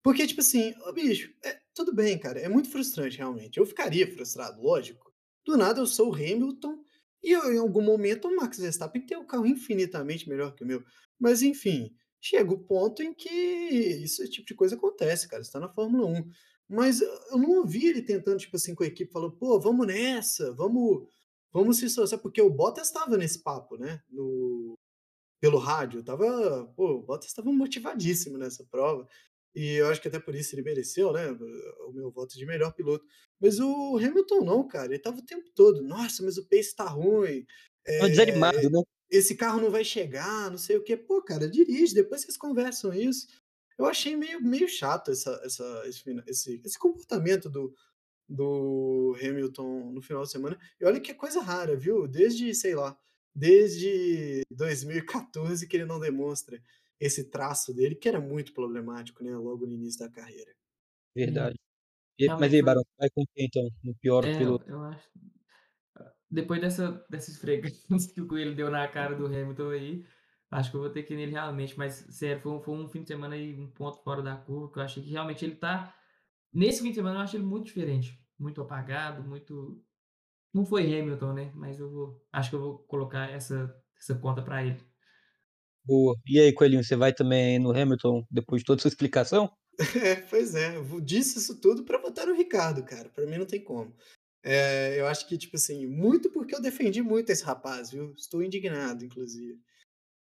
Porque, tipo assim, ô bicho, é, tudo bem, cara, é muito frustrante, realmente. Eu ficaria frustrado, lógico. Do nada eu sou o Hamilton e eu, em algum momento o Max Verstappen tem um carro infinitamente melhor que o meu. Mas enfim, chega o ponto em que esse tipo de coisa acontece, cara, você tá na Fórmula 1. Mas eu não ouvi ele tentando, tipo assim, com a equipe, falando: "Pô, vamos nessa, vamos vamos se esforçar", porque o Bottas estava nesse papo, né, no pelo rádio, estava pô, o Bottas estava motivadíssimo nessa prova, e eu acho que até por isso ele mereceu, né, o meu voto de melhor piloto. Mas o Hamilton não, cara, ele estava o tempo todo: "Nossa, mas o pace tá ruim, Tava eh, desanimado, né? esse carro não vai chegar, não sei o quê". Pô, cara, dirige, depois vocês conversam isso. Eu achei meio meio chato essa essa esse esse esse comportamento do do Hamilton no final de semana. E olha que é coisa rara, viu, desde, sei lá, desde 2014 que ele não demonstra esse traço dele, que era muito problemático, né, logo no início da carreira. Verdade. E mas e realmente aí, foi Barão, vai com quem então, no pior é, piloto? eu acho depois dessa dessa esfregância que o Coelho deu na cara do Hamilton aí, acho que eu vou ter que ir nele realmente, mas sério, foi um foi um fim de semana aí, um ponto fora da curva, que eu achei que realmente ele tá nesse fim de semana eu achei ele muito diferente, muito apagado, muito não foi Hamilton, né, mas eu vou acho que eu vou colocar essa essa conta pra ele. Boa. E aí, Coelhinho, você vai também no Hamilton depois de toda essa explicação? É, pois é, eu disse isso tudo pra votar no Ricardo, cara, pra mim não tem como. Eh, eu acho que, tipo assim, muito porque eu defendi muito esse rapaz, viu, estou indignado, inclusive.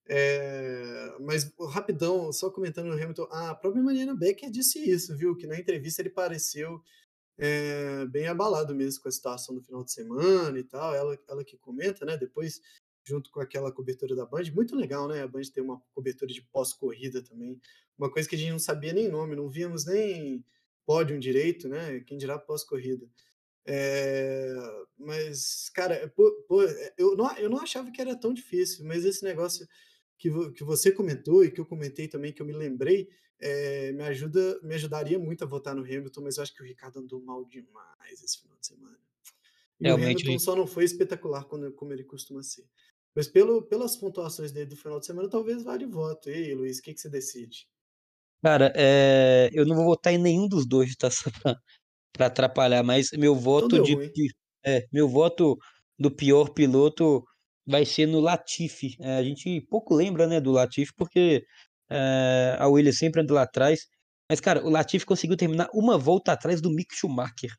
Eh, mas rapidão, só comentando no Hamilton, a própria Mariana Becker disse isso, viu, que na entrevista ele pareceu, eh, bem abalado mesmo com a situação do final de semana e tal, ela ela que comenta, né, depois, junto com aquela cobertura da Band, muito legal, né, a Band ter uma cobertura de pós-corrida também, uma coisa que a gente não sabia nem nome, não víamos nem pódio direito, né, quem dirá pós-corrida. Eh, mas, cara, po po eu não eu não achava que era tão difícil, mas esse negócio que vo que você comentou e que eu comentei também, que eu me lembrei, eh, me ajuda me ajudaria muito a votar no Hamilton, mas eu acho que o Ricardo andou mal demais esse final de semana. E o Hamilton Realmente só não foi espetacular quando como ele costuma ser. Mas pelo pelas pontuações dele do final de semana, talvez vale o voto. E aí, Luiz, que que você decide? Cara, eh, eu não vou votar em nenhum dos 2, tá, só pra pra atrapalhar, mas meu Então voto de ruim. é, meu voto do pior piloto vai ser no Latifi. Eh, a gente pouco lembra, né, do Latifi, porque, eh, a Williams sempre anda lá atrás, mas, cara, o Latifi conseguiu terminar uma volta atrás do Mick Schumacher.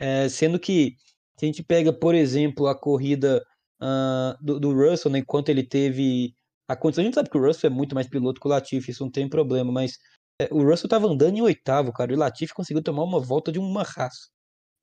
Eh, sendo que, se a gente pega, por exemplo, a corrida, hã, do do Russell, né, enquanto ele teve a condição a gente sabe que o Russell é muito mais piloto que o Latifi, isso não tem problema, mas, eh, o Russell estava andando em 8º, cara, e o Latifi conseguiu tomar uma volta de uma Haas.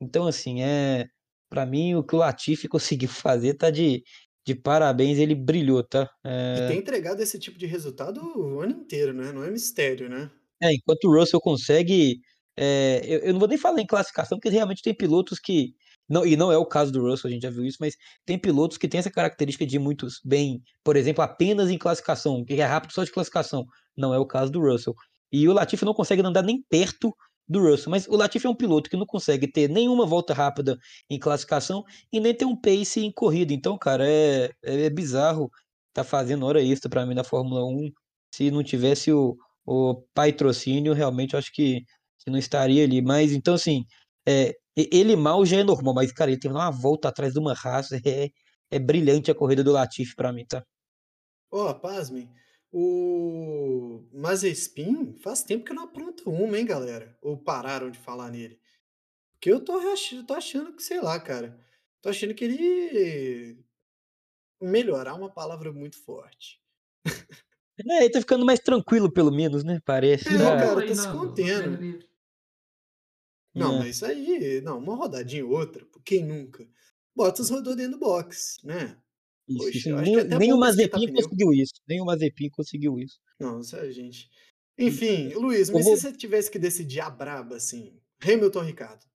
Então, assim, eh, pra mim o que o Latifi conseguiu fazer tá de de parabéns, ele brilhou, tá. E tem entregado esse tipo de resultado o ano inteiro, né, não é mistério, né. É, enquanto o Russell consegue, eh, eu eu não vou nem falar em classificação, porque realmente tem pilotos que não e não é o caso do Russell, a gente já viu isso, mas tem pilotos que têm essa característica de muitos bem, por exemplo, apenas em classificação, que é rápido só de classificação, não é o caso do Russell. E o Latifi não consegue andar nem perto do Russell, mas o Latifi é um piloto que não consegue ter nenhuma volta rápida em classificação e nem ter um pace em corrida, então, cara, é é bizarro tá fazendo hora extra pra mim na Fórmula 1, se não tivesse o o patrocínio, realmente acho que que não estaria ali, mas então, assim, e ele mal já é normal, mas, cara, ele terminar uma volta atrás de uma Haas, é é brilhante a corrida do Latifi pra mim, tá. Ó, pasmem, o Mazepin faz tempo que não apronta uma, hein, galera, ou pararam de falar nele? Porque eu tô ach tô achando que, sei lá, cara, tô achando que ele melhorar é uma palavra muito forte. É, ele tá ficando mais tranquilo pelo menos, né, parece, É, tá cara, aí tá se contendo. Não, É. mas isso aí não, uma rodadinha ou outra, quem nunca? Bottas rodou dentro do box, né. Isso, Poxa, isso, eu acho nem é o nem Mazepin conseguiu isso, nem o Mazepin conseguiu isso. Não, isso é gente Hum, enfim, Luiz, eu mas se vou você tivesse que decidir a braba, assim, Hamilton ou Ricardo?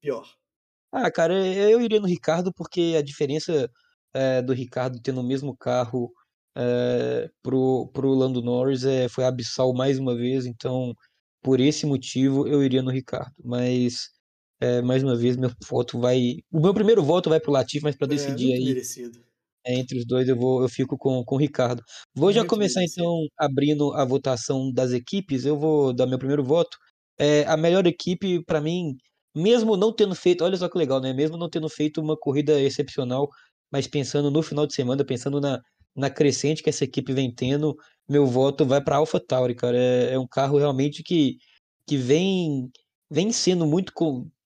Pior. Ah, cara, e eu iria no Ricardo, porque a diferença, eh, do Ricardo ter no mesmo carro, eh, para o para o Lando Norris, eh, foi abissal mais uma vez, então, por esse motivo eu iria no Ricardo, mas, eh, mais uma vez meu voto vai o meu primeiro voto vai para o Latifi, mas pra É, decidir muito aí, merecido. eh, entre os 2 eu vou eu fico com com o Ricardo. Vou já Muito começar merecido. então abrindo a votação das equipes, eu vou dar meu primeiro voto, eh, a melhor equipe pra mim, mesmo não tendo feito olha só que legal, né, mesmo não tendo feito uma corrida excepcional, mas pensando no final de semana, pensando na na crescente que essa equipe vem tendo, meu voto vai para Alpha Tauri, cara. É, é, um carro realmente que, que vem, vem sendo muito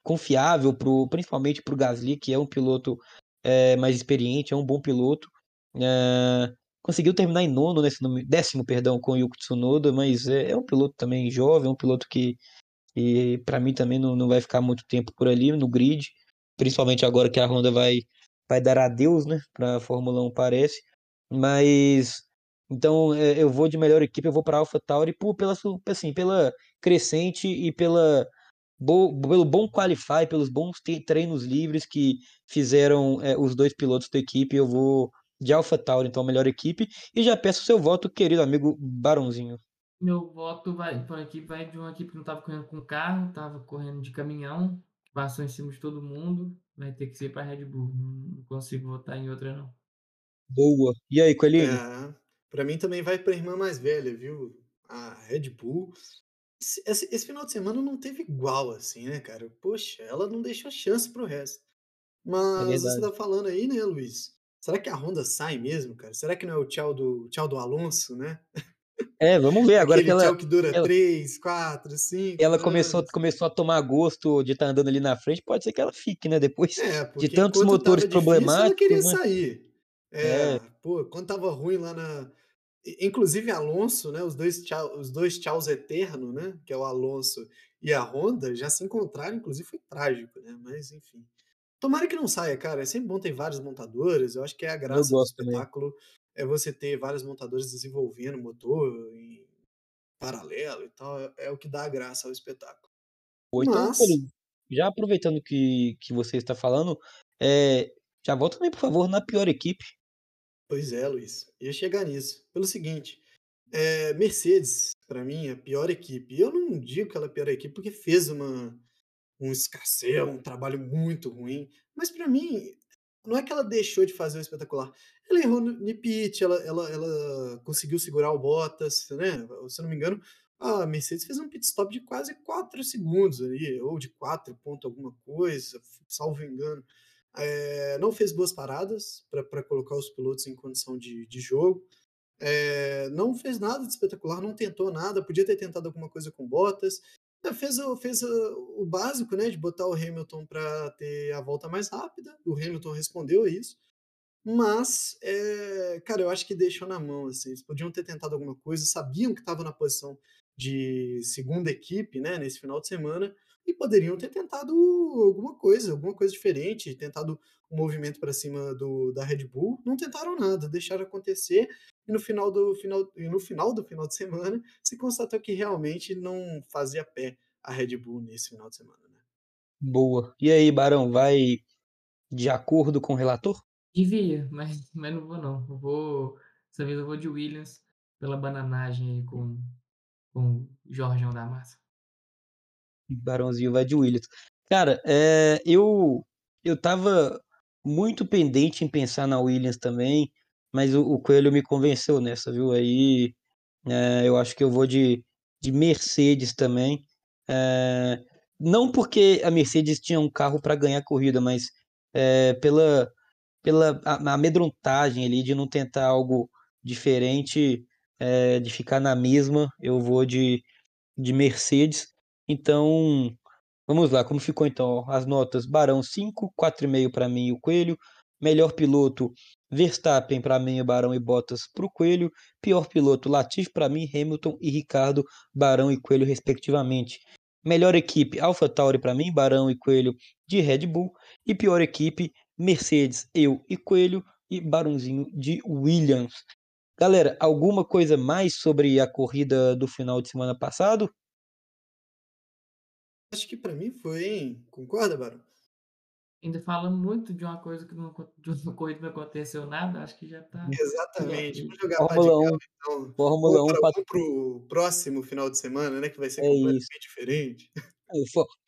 confiável, pro, principalmente para o Gasly, que é um piloto é, mais experiente, é um bom piloto. É, conseguiu terminar em nono, nesse décimo, perdão, com o Yuki Tsunoda, mas é, é um piloto também jovem, é um piloto que, que para mim também não, não vai ficar muito tempo por ali no grid, principalmente agora que a Honda vai, vai dar adeus, né, para a Fórmula 1 parece, mas então é, eu vou de melhor equipe, eu vou para AlphaTauri por pela assim, pela crescente e pela pelo bom qualify, pelos bons treinos livres que fizeram é, os dois pilotos da equipe, eu vou de AlphaTauri, então a melhor equipe, e já peço seu voto, querido amigo Barãozinho. Meu voto vai para equipe vai de uma equipe que não estava correndo com carro, estava correndo de caminhão, passou em cima de todo mundo, vai ter que ser para Red Bull. Não consigo votar em outra não. Boa. E aí, Coelhinho? É, para mim também vai para a irmã mais velha, viu? A Red Bull. Esse, esse, final de semana não teve igual assim, né, cara? Poxa, ela não deixou chance pro resto. É Mas é você tá falando aí, né, Luiz? Será que a Honda sai mesmo, cara? Será que não é o tchau do, tchau do Alonso, né? É, vamos ver. Agora que ela. Tchau que dura ela, 3, 4, 5. Ela começou, começou a tomar gosto de estar tá andando ali na frente. Pode ser que ela fique, né? Depois é, de tantos motores problemáticos. Difícil, ela queria né? sair. É, é, pô, quando tava ruim lá na. Inclusive Alonso, né? Os dois, tchau, os dois tchauz eterno, né? Que é o Alonso e a Honda, já se encontraram, inclusive foi trágico, né? Mas enfim. Tomara que não saia, cara. É sempre bom ter vários montadores. Eu acho que é a graça do espetáculo também. é você ter vários montadores desenvolvendo motor em paralelo e tal. É, é o que dá a graça ao espetáculo. Ou então, Mas... já aproveitando que, que você está falando, é, já volta também, por favor, na pior equipe. Pois é, Luiz. Ia chegar nisso. Pelo seguinte, é, Mercedes, para mim, é a pior equipe. Eu não digo que ela é a pior equipe porque fez uma um escasseio, um trabalho muito ruim. Mas para mim, não é que ela deixou de fazer o espetacular. Ela errou no pit, ela, ela, ela conseguiu segurar o Bottas, né? Se eu não me engano, a Mercedes fez um pit stop de quase 4 segundos ali, ou de 4 ponto alguma coisa, salvo engano. É, não fez boas paradas para colocar os pilotos em condição de, de jogo. É, não fez nada de espetacular, não tentou nada, podia ter tentado alguma coisa com Bottas. É, fez, o, fez o, básico, né, de botar o Hamilton para ter a volta mais rápida. O Hamilton respondeu a isso. Mas, cara, eu acho que deixou na mão. Assim, eles podiam ter tentado alguma coisa, sabiam que estavam na posição de segunda equipe, né, nesse final de semana, e poderiam ter tentado alguma coisa, alguma coisa diferente, tentado um movimento para cima do, da Red Bull. Não tentaram nada, deixaram acontecer e no final do final e no final do final de semana se constatou que realmente não fazia pé a Red Bull nesse final de semana, né? Boa. E aí, Barão, vai de acordo com o relator? Devia, mas, mas não vou não. Eu vou, dessa vez eu vou de Williams pela bananagem aí com com Jorgeão da Massa. Barãozinho vai de Williams. Cara, é, eu eu tava muito pendente em pensar na Williams também, mas o, o Coelho me convenceu nessa, viu? Aí é, eu acho que eu vou de, de Mercedes também. É, não porque a Mercedes tinha um carro para ganhar a corrida, mas é, pela, pela amedrontagem ali de não tentar algo diferente, de ficar na mesma, eu vou de, de Mercedes. Então, vamos lá, como ficou então as notas? Barão 5, 4,5 para mim e o Coelho. Melhor piloto, Verstappen para mim, Barão e Bottas para o Coelho. Pior piloto, Latifi para mim, Hamilton e Ricardo, Barão e Coelho, respectivamente. Melhor equipe, AlphaTauri para mim, Barão e Coelho de Red Bull. E pior equipe, Mercedes, eu e Coelho e Barãozinho de Williams. Galera, alguma coisa mais sobre a corrida do final de semana passado? Acho que para mim foi, hein? Concorda, Barão? Ainda fala muito de uma coisa que não, de uma corrida não aconteceu nada, acho que já tá. Exatamente. Vamos jogar Fórmula 1, então. Fórmula 1 para, pro próximo final de semana, né? Que vai ser é completamente isso. diferente.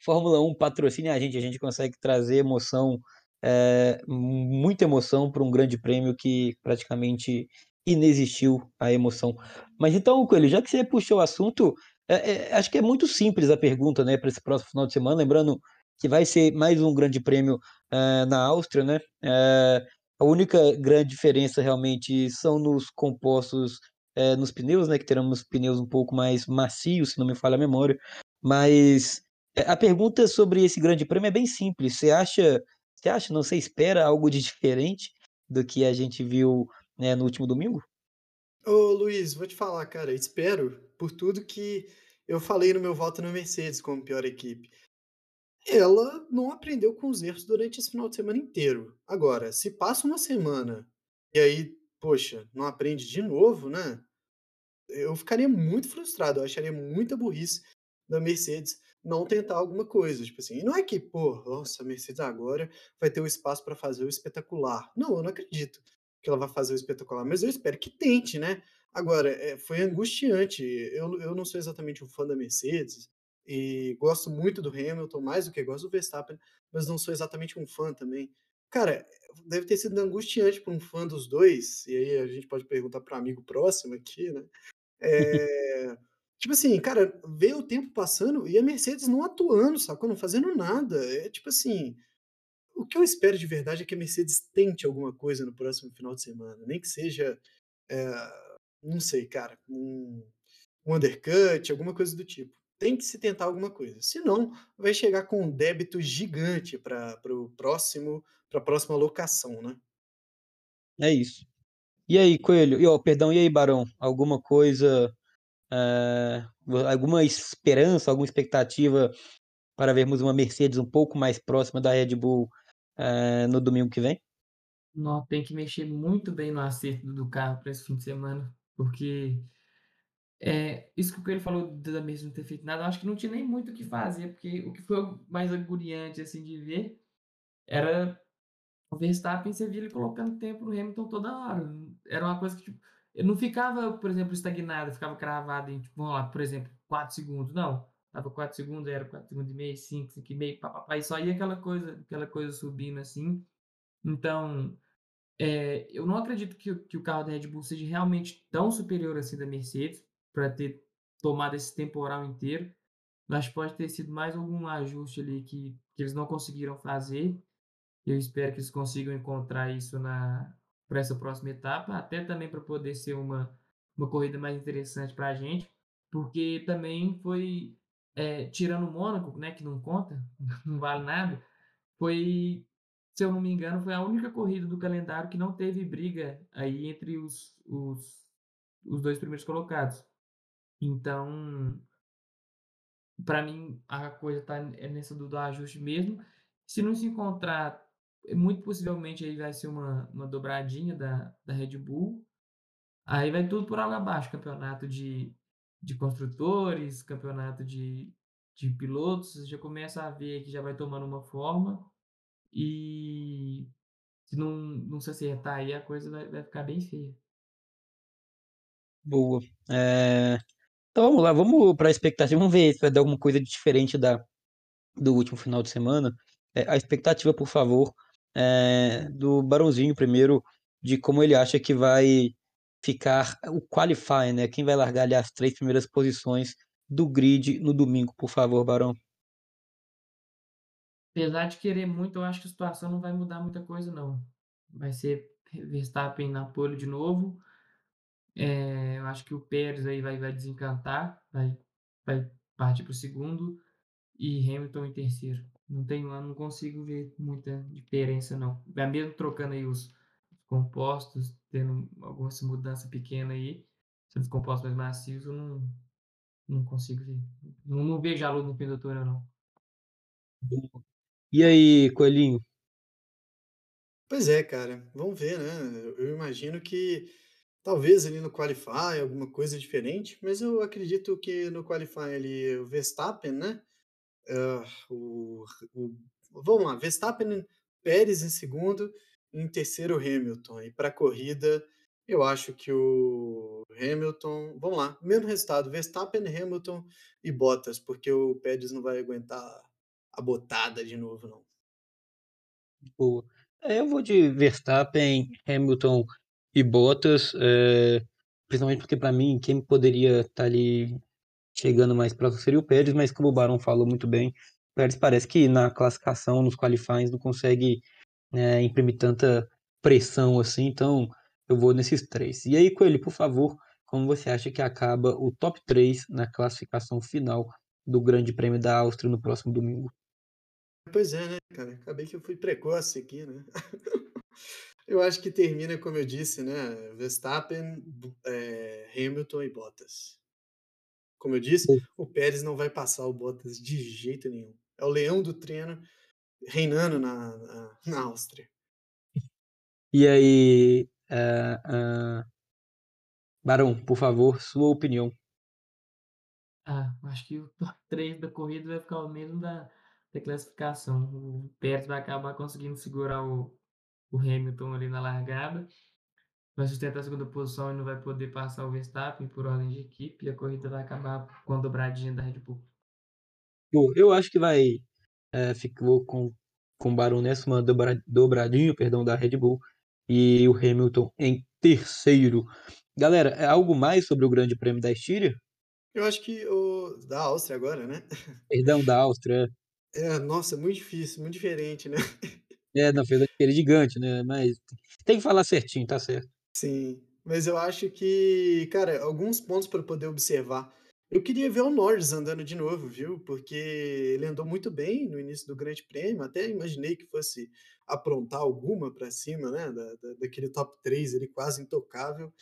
Fórmula 1 patrocina a gente, a gente consegue trazer emoção, é, muita emoção para um grande prêmio que praticamente inexistiu a emoção. Mas então, Coelho, já que você puxou o assunto, é, é, acho que é muito simples a pergunta, né, para esse próximo final de semana, lembrando que vai ser mais um grande prêmio uh, na Áustria, né? Uh, A única grande diferença realmente são nos compostos, é, nos pneus, né? Que teremos pneus um pouco mais macios, se não me falha a memória. Mas a pergunta sobre esse grande prêmio é bem simples. Você acha, você acha, não, você espera algo de diferente do que a gente viu, né, no último domingo? Ô Luiz, vou te falar, cara, espero por tudo que eu falei no meu voto na Mercedes como pior equipe. Ela não aprendeu com os erros durante esse final de semana inteiro. Agora, se passa uma semana e aí, poxa, não aprende de novo, né? Eu ficaria muito frustrado, eu acharia muita burrice da Mercedes não tentar alguma coisa, tipo assim. E não é que, pô, nossa, a Mercedes agora vai ter o espaço para fazer o espetacular. Não, eu não acredito que ela vai fazer o espetacular, mas eu espero que tente, né? Agora, é, foi angustiante. Eu, eu não sou exatamente um fã da Mercedes e gosto muito do Hamilton, mais do que gosto do Verstappen, mas não sou exatamente um fã também. Cara, deve ter sido angustiante para um fã dos dois, e aí a gente pode perguntar para um amigo próximo aqui, né? É, tipo assim, cara, ver o tempo passando e a Mercedes não atuando, sacou? Não fazendo nada. É tipo assim, o que eu espero de verdade é que a Mercedes tente alguma coisa no próximo final de semana, nem que seja, é, não sei, cara, um, um undercut, alguma coisa do tipo. Tem que se tentar alguma coisa. Senão, vai chegar com um débito gigante para o próximo, para a próxima locação, né? É isso. E aí, Coelho? E, ó, perdão, e aí, Barão? Alguma coisa, é, alguma esperança, alguma expectativa para vermos uma Mercedes um pouco mais próxima da Red Bull é, no domingo que vem? Não, tem que mexer muito bem no acerto do carro para esse fim de semana, porque é, isso que o Coelho falou da Mercedes não ter feito nada, eu acho que não tinha nem muito o que fazer, porque o que foi mais agoniante assim de ver era o Verstappen, você via ele colocando tempo no Hamilton toda hora. Era uma coisa que tipo, ele não ficava, por exemplo, estagnado, ficava cravado em, tipo, vamos lá, por exemplo, 4 segundos. Não, tava 4 segundos, era 4 segundos e meio, 5, 5 e meio, papapá, e só ia aquela coisa, aquela coisa subindo assim. Então, é, eu não acredito que, que o carro da Red Bull seja realmente tão superior assim da Mercedes para ter tomado esse temporal inteiro. Mas pode ter sido mais algum ajuste ali que, que eles não conseguiram fazer. Eu espero que eles consigam encontrar isso na para essa próxima etapa, até também para poder ser uma, uma corrida mais interessante para a gente, porque também foi, é, tirando o Mônaco, né, que não conta, não vale nada, foi, se eu não me engano, foi a única corrida do calendário que não teve briga aí entre os, os, os dois primeiros colocados. Então, para mim, a coisa está nessa do, do ajuste mesmo. Se não se encontrar, muito possivelmente aí vai ser uma, uma dobradinha da, da Red Bull. Aí vai tudo por água abaixo, campeonato de, de construtores, campeonato de, de pilotos, já começa a ver que já vai tomando uma forma e se não, não se acertar aí, a coisa vai, vai ficar bem feia. Boa. É, então vamos lá, vamos para a expectativa, vamos ver se vai dar alguma coisa diferente da, do último final de semana. É, a expectativa, por favor, é, do Barãozinho primeiro, de como ele acha que vai ficar o qualify, né? Quem vai largar ali as três primeiras posições do grid no domingo, por favor, Barão. Apesar de querer muito, eu acho que a situação não vai mudar muita coisa, não. Vai ser Verstappen na pole de novo, é, eu acho que o Pérez aí vai, vai desencantar, vai, vai partir para o segundo e Hamilton em terceiro. Não tenho, não consigo ver muita diferença não. Mesmo trocando aí os, os compostos, tendo alguma mudança pequena aí, os compostos mais macios, eu não, não consigo ver. Não, não vejo a luz no fim do túnel não. E aí, Coelhinho? Pois é, cara. Vamos ver, né? Eu imagino que Talvez ali no Qualify, alguma coisa diferente, mas eu acredito que no Qualify ali o Verstappen, né? Uh, o, o, vamos lá, Verstappen, Pérez em segundo, em terceiro Hamilton. E para a corrida, eu acho que o Hamilton, vamos lá, mesmo resultado, Verstappen, Hamilton e Bottas, porque o Pérez não vai aguentar a botada de novo, não. Boa. É, eu vou de Verstappen, Hamilton e Bottas, é, principalmente porque para mim quem poderia estar tá ali chegando mais próximo seria o Pérez, mas como o Barão falou muito bem, o Pérez parece que na classificação, nos qualifies, não consegue é, imprimir tanta pressão assim, então eu vou nesses três. E aí, Coelho, por favor, como você acha que acaba o top 3 na classificação final do Grande Prêmio da Áustria no próximo domingo? Pois é, né, cara? Acabei que eu fui precoce aqui, né? eu acho que termina, como eu disse, né? Verstappen, é, Hamilton e Bottas. Como eu disse, o Pérez não vai passar o Bottas de jeito nenhum. É o leão do treino reinando na, na, na Áustria. E aí, uh, uh, Barão, por favor, sua opinião. Ah, acho que o top 3 da corrida vai ficar o mesmo da, da classificação. O Pérez vai acabar conseguindo segurar o, o Hamilton ali na largada, vai sustentar a segunda posição e não vai poder passar o Verstappen por ordem de equipe, e a corrida vai acabar com a dobradinha da Red Bull. Bom, eu acho que vai. É, ficou com, com o Barão nessa uma dobra, dobradinha perdão, da Red Bull e o Hamilton em terceiro. Galera, é algo mais sobre o Grande Prêmio da Estíria? Eu acho que o da Áustria agora, né? Perdão, da Áustria. É, nossa, muito difícil, muito diferente, né? É, na verdade, ele é gigante, né? Mas tem que falar certinho, tá certo. Sim, mas eu acho que, cara, alguns pontos para poder observar. Eu queria ver o Norris andando de novo, viu? Porque ele andou muito bem no início do Grande Prêmio, até imaginei que fosse aprontar alguma para cima, né? Da, da, daquele top 3 ele quase intocável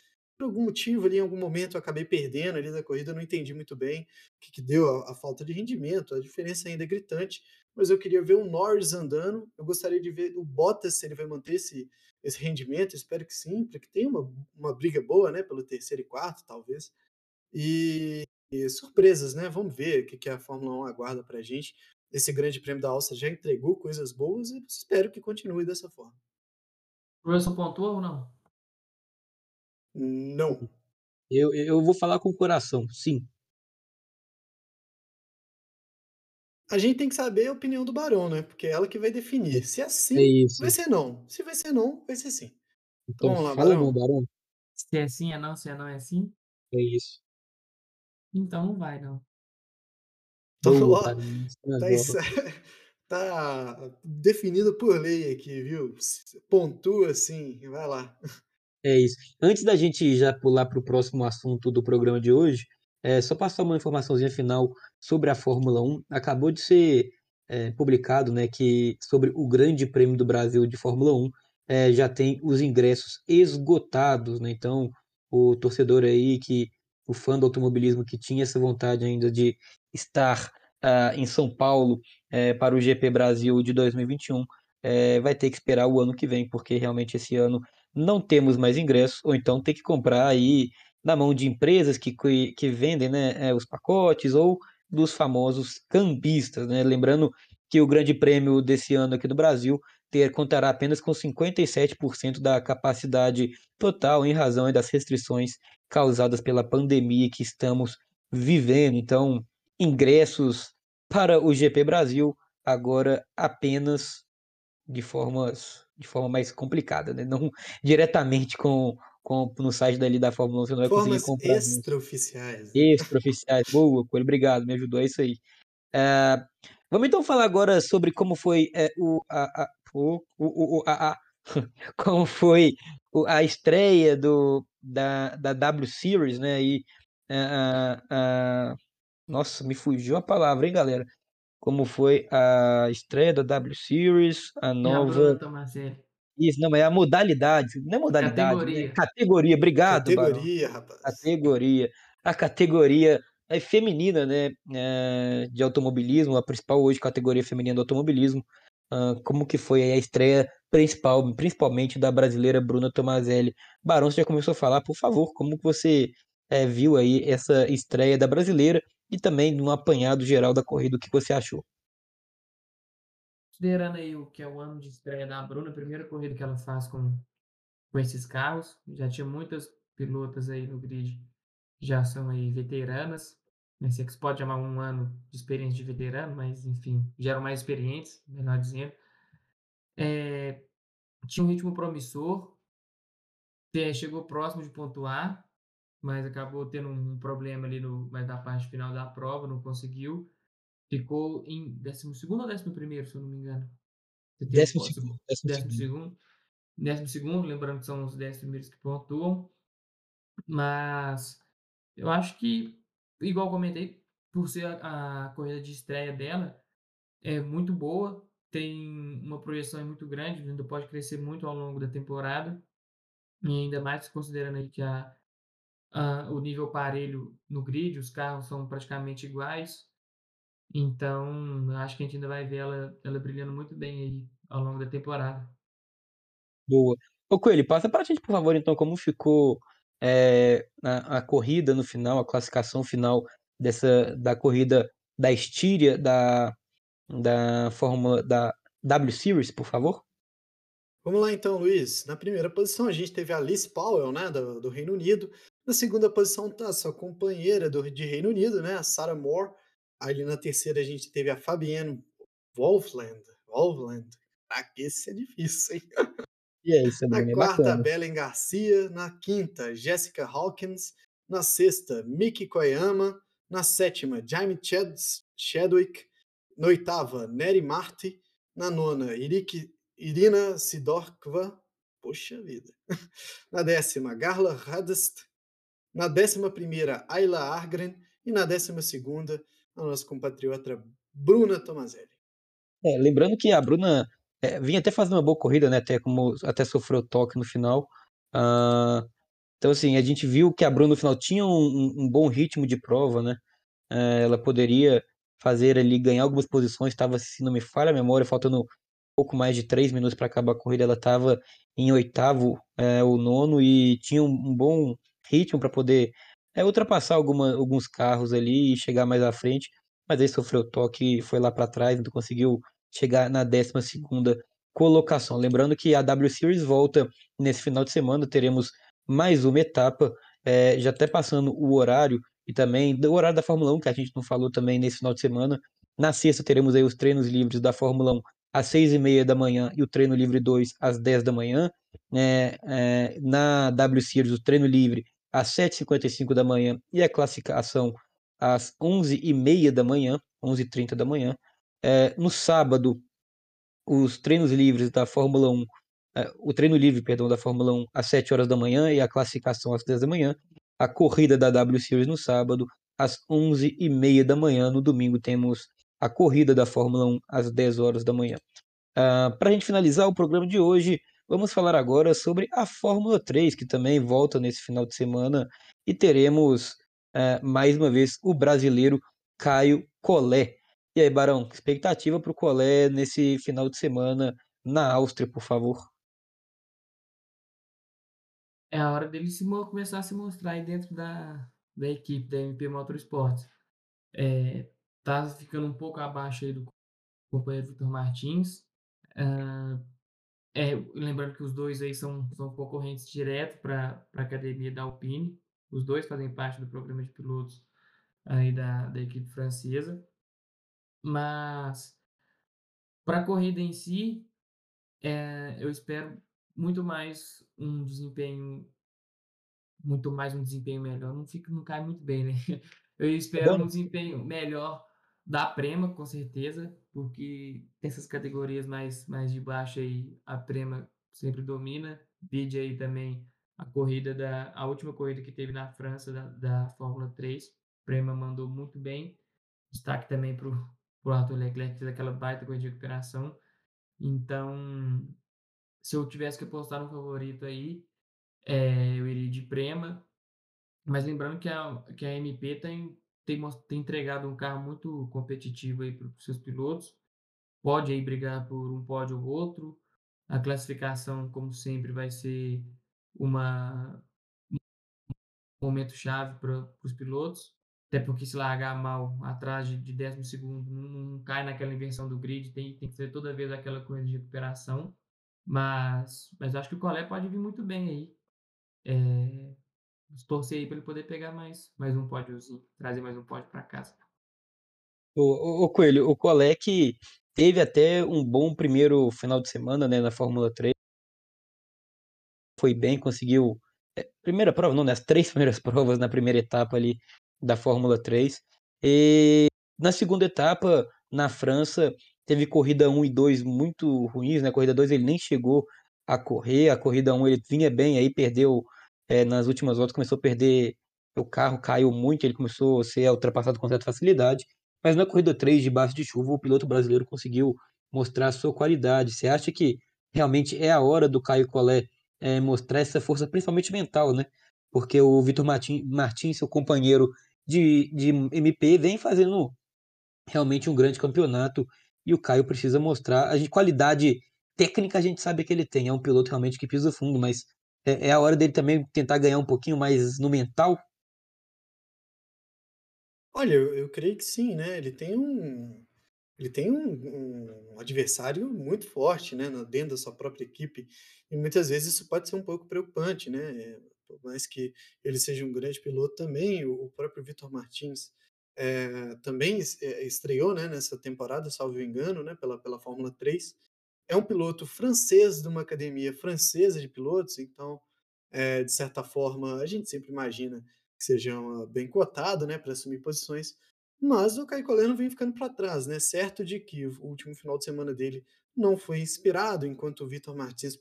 por algum motivo ali, em algum momento, eu acabei perdendo ali da corrida, não entendi muito bem o que, que deu a, a, falta de rendimento, a diferença ainda é gritante, mas eu queria ver o Norris andando, eu gostaria de ver o Bottas se ele vai manter esse, esse rendimento, espero que sim, para que tenha uma, uma briga boa, né, pelo terceiro e quarto, talvez, e, e surpresas, né, vamos ver o que, que a Fórmula 1 aguarda para a gente, esse grande prêmio da Alça já entregou coisas boas e espero que continue dessa forma. Russell pontua ou não? Não. Eu, eu vou falar com o coração, sim. A gente tem que saber a opinião do Barão, né? Porque é ela que vai definir. Se é sim, É vai ser não. Se vai ser não, vai ser sim. Então Vamos lá, fala, Barão. meu Barão. Se é sim, é não, se é não, é sim. É isso. Então não vai, não. Então, Boa, ó, é tá, isso- tá definido por lei aqui, viu? Pontua sim, vai lá. É isso. Antes da gente já pular para o próximo assunto do programa de hoje, é só passar uma informaçãozinha final sobre a Fórmula 1. Acabou de ser é, publicado, né, que sobre o Grande Prêmio do Brasil de Fórmula 1 é, já tem os ingressos esgotados, né? Então, o torcedor aí que o fã do automobilismo que tinha essa vontade ainda de estar ah, em São Paulo é, para o GP Brasil de 2021 é, vai ter que esperar o ano que vem, porque realmente esse ano não temos mais ingressos, ou então tem que comprar aí na mão de empresas que, que, que vendem né, é, os pacotes ou dos famosos cambistas, né? Lembrando que o Grande Prêmio desse ano aqui no Brasil ter, contará apenas com 57% da capacidade total em razão das restrições causadas pela pandemia que estamos vivendo. Então, ingressos para o GP Brasil agora apenas de formas de forma mais complicada, né? Não diretamente com, com no site dali da Fórmula 1 você não vai conseguir comprar extraoficiais. né? extraoficiais. Boa, Coelho, obrigado, me ajudou, é isso aí. É, vamos então falar agora sobre como foi é, o, a, a, o, o, a, a- como foi a estreia do, da, da W Series, né? E, a- a- nossa, me fugiu a palavra, hein, galera? Como foi a estreia da W Series, a nova. Bruna Tomazelli. Isso, não, é a modalidade. Não é modalidade, né? Categoria. Categoria. Obrigado, Barão. Categoria, rapaz. Categoria. A categoria é feminina, né? é, de automobilismo, a principal hoje categoria feminina do automobilismo. Ah, como que foi aí a estreia principal, principalmente da brasileira Bruna Tomazelli? Barão, você já começou a falar, por favor, como que você é, viu aí essa estreia da brasileira e também no apanhado geral da corrida, o que você achou? Considerando aí o que é o ano de estreia da Bruna, a primeira corrida que ela faz com, com esses carros, já tinha muitas pilotas aí no grid já são aí veteranas, né? Se é que se pode chamar um ano de experiência de veterano, mas enfim, já eram mais experientes, melhor dizendo. É, tinha um ritmo promissor, eh, chegou próximo de pontuar, mas acabou tendo um problema ali no, mais da parte final da prova, não conseguiu. Ficou em 12 ou 11, se eu não me engano. Você tem um Décimo po- segundo, décimo décimo segundo. segundo. décimo segundo, lembrando que são os 10 primeiros que pontuam. Mas eu acho que, igual comentei, por ser a, a corrida de estreia dela, é muito boa, tem uma projeção muito grande, ainda pode crescer muito ao longo da temporada, e ainda mais considerando aí que a, a, o nível parelho no grid, os carros são praticamente iguais, então acho que a gente ainda vai ver ela, ela brilhando muito bem aí ao longo da temporada. Boa. Ô Coelho, passa pra gente, por favor, então, como ficou é, a, a, corrida no final, a classificação final dessa da corrida da Estíria da, da Fórmula da W Series, por favor? Vamos lá então, Luiz. Na primeira posição a gente teve a Alice Powell, né, do, do Reino Unido. Na segunda posição tá a sua companheira do, de Reino Unido, né, a Sarah Moore. Ali na terceira a gente teve a Fabienne Wolfland. Wolfland. Caraca, esse é difícil, hein? E é isso, Na é quarta, bacana. Belen Garcia. Na quinta, Jessica Hawkins. Na sexta, Miki Koyama. Na sétima, Jaime Chad Chadwick. Na oitava, Neri Marti. Na nona, Irik, Irina Sidorkva. Poxa vida. Na décima, Garla Radest. Na décima primeira, Ayla Argren. E na décima segunda, a nossa compatriota Bruna Tomazelli. É, lembrando que a Bruna é, vinha até fazendo uma boa corrida, né? Até, como, até sofreu toque no final. Uh, então, assim, a gente viu que a Bruna no final tinha um, um bom ritmo de prova, né? Uh, ela poderia fazer ali, ganhar algumas posições, estava, se não me falha a memória, faltando pouco mais de três minutos para acabar a corrida, ela estava em oitavo é, ou nono e tinha um, bom ritmo para poder é, ultrapassar alguma, alguns carros ali e chegar mais à frente, mas aí sofreu toque foi lá para trás, não conseguiu chegar na 12 segunda colocação. Lembrando que a W Series volta nesse final de semana, teremos mais uma etapa, é, já até passando o horário e também do horário da Fórmula 1, que a gente não falou também nesse final de semana. Na sexta teremos aí os treinos livres da Fórmula 1 às seis e meia da manhã e o treino livre 2 às 10 da manhã. É, é, na W Series, o treino livre às 7h55 da manhã e a classificação às 11h30 da manhã, 11h30 da manhã. É, no sábado, os treinos livres da Fórmula 1, é, o treino livre, perdão, da Fórmula 1 às 7 horas da manhã e a classificação às 10 da manhã. A corrida da W Series no sábado, às 11h30 da manhã. No domingo temos a corrida da Fórmula 1 às 10 horas da manhã. Uh, Para a gente finalizar o programa de hoje, vamos falar agora sobre a Fórmula 3, que também volta nesse final de semana, e teremos uh, mais uma vez o brasileiro Caio Collet. E aí, Barão, expectativa para o Collet nesse final de semana na Áustria, por favor? É a hora dele se, começar a se mostrar aí dentro da, da equipe da MP Motorsports. É, tá ficando um pouco abaixo aí do companheiro Vitor Martins. Uh, é, lembrando que os dois aí são, são concorrentes direto para a academia da Alpine. Os dois fazem parte do programa de pilotos aí da, da equipe francesa. Mas para a corrida em si, é, eu espero muito mais um desempenho muito mais um desempenho melhor. Não fica, não cai muito bem, né? Eu espero um desempenho melhor da Prema, com certeza, porque essas categorias mais, mais de baixo aí, a Prema sempre domina. Vide aí também a corrida da a última corrida que teve na França da, da Fórmula 3. Prema mandou muito bem. Destaque também para o Arthur Leclerc, que fez aquela baita corrida de recuperação. Então, se eu tivesse que apostar no favorito aí, é, eu iria de Prema. Mas lembrando que a, que a MP tem tem, tem entregado um carro muito competitivo aí para os seus pilotos. Pode aí brigar por um pódio ou outro. A classificação, como sempre, vai ser uma um momento chave para os pilotos. Até porque se largar mal atrás de, de décimo segundo, não, não, cai naquela inversão do grid, tem, tem que ser toda vez aquela corrida de recuperação. Mas, mas acho que o Colé pode vir muito bem aí. É, torcer aí para ele poder pegar mais, mais um pódiozinho, trazer mais um pódio para casa. O, o, o, Coelho, o Colec teve até um bom primeiro final de semana né, na Fórmula 3. Foi bem, conseguiu. É, primeira prova, não, né? As três primeiras provas na primeira etapa ali da Fórmula 3. E na segunda etapa, na França, teve corrida 1 e 2 muito ruins, né? Corrida 2 ele nem chegou a correr. A corrida 1 ele vinha bem, aí perdeu é, nas últimas voltas, começou a perder o carro, caiu muito, ele começou a ser ultrapassado com certa facilidade. Mas na corrida 3, debaixo de chuva, o piloto brasileiro conseguiu mostrar a sua qualidade. Você acha que realmente é a hora do Caio Collet é, mostrar essa força, principalmente mental, né? Porque o Vitor Martins, Martins, seu companheiro de, de MP, vem fazendo realmente um grande campeonato e o Caio precisa mostrar a gente, qualidade técnica a gente sabe que ele tem, é um piloto realmente que pisa fundo, mas é, é a hora dele também tentar ganhar um pouquinho mais no mental. Olha, eu, eu creio que sim, né? Ele tem um, ele tem um, um adversário muito forte, né, dentro da sua própria equipe, e muitas vezes isso pode ser um pouco preocupante, né? Por mais que ele seja um grande piloto também, o, próprio Vitor Martins é, também estreou né, nessa temporada, salvo engano, né, pela, pela Fórmula 3. É um piloto francês de uma academia francesa de pilotos, então, é, de certa forma, a gente sempre imagina que seja bem cotado né, para assumir posições, mas o Caio Collet vem ficando para trás, né? Certo de que o último final de semana dele não foi inspirado, enquanto o Vitor Martins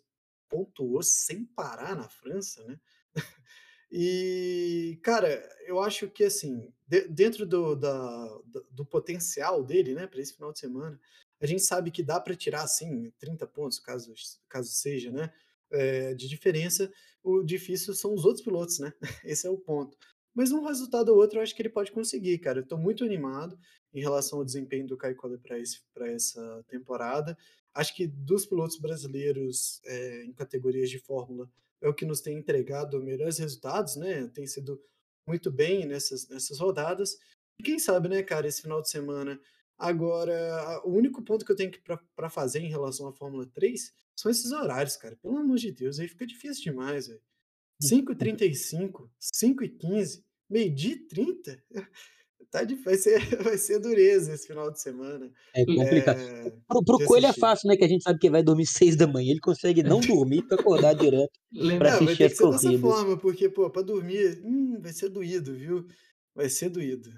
pontuou sem parar na França, né? E, cara, eu acho que, assim, de, dentro do, da, do potencial dele, né, para esse final de semana, a gente sabe que dá para tirar, assim, 30 pontos, caso, caso seja, né, é, de diferença. O difícil são os outros pilotos, né? Esse é o ponto. Mas um resultado ou outro eu acho que ele pode conseguir, cara. Eu tô muito animado em relação ao desempenho do Caio Collet para essa temporada. Acho que dos pilotos brasileiros é, em categorias de Fórmula, é o que nos tem entregado melhores resultados, né? Tem sido muito bem nessas, nessas rodadas. E quem sabe, né, cara, esse final de semana. Agora, o único ponto que eu tenho para fazer em relação à Fórmula 3 são esses horários, cara. Pelo amor de Deus, aí fica difícil demais, velho. 5h35, 5h15, meio-dia 30. Tá de, vai, ser, vai ser dureza esse final de semana. É complicado. É, pro, pro Coelho é fácil, né? Que a gente sabe que vai dormir seis da manhã. Ele consegue não dormir para acordar direto para assistir vai ter que ser dessa forma, porque, pô, para dormir, hum, vai ser doído, viu? Vai ser doído.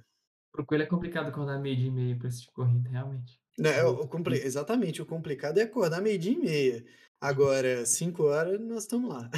Pro Coelho é complicado acordar meio dia e meia para assistir corrida, realmente. Não, é, o, compli... Exatamente, o complicado é acordar meio dia e meia. Agora, cinco horas, nós estamos lá.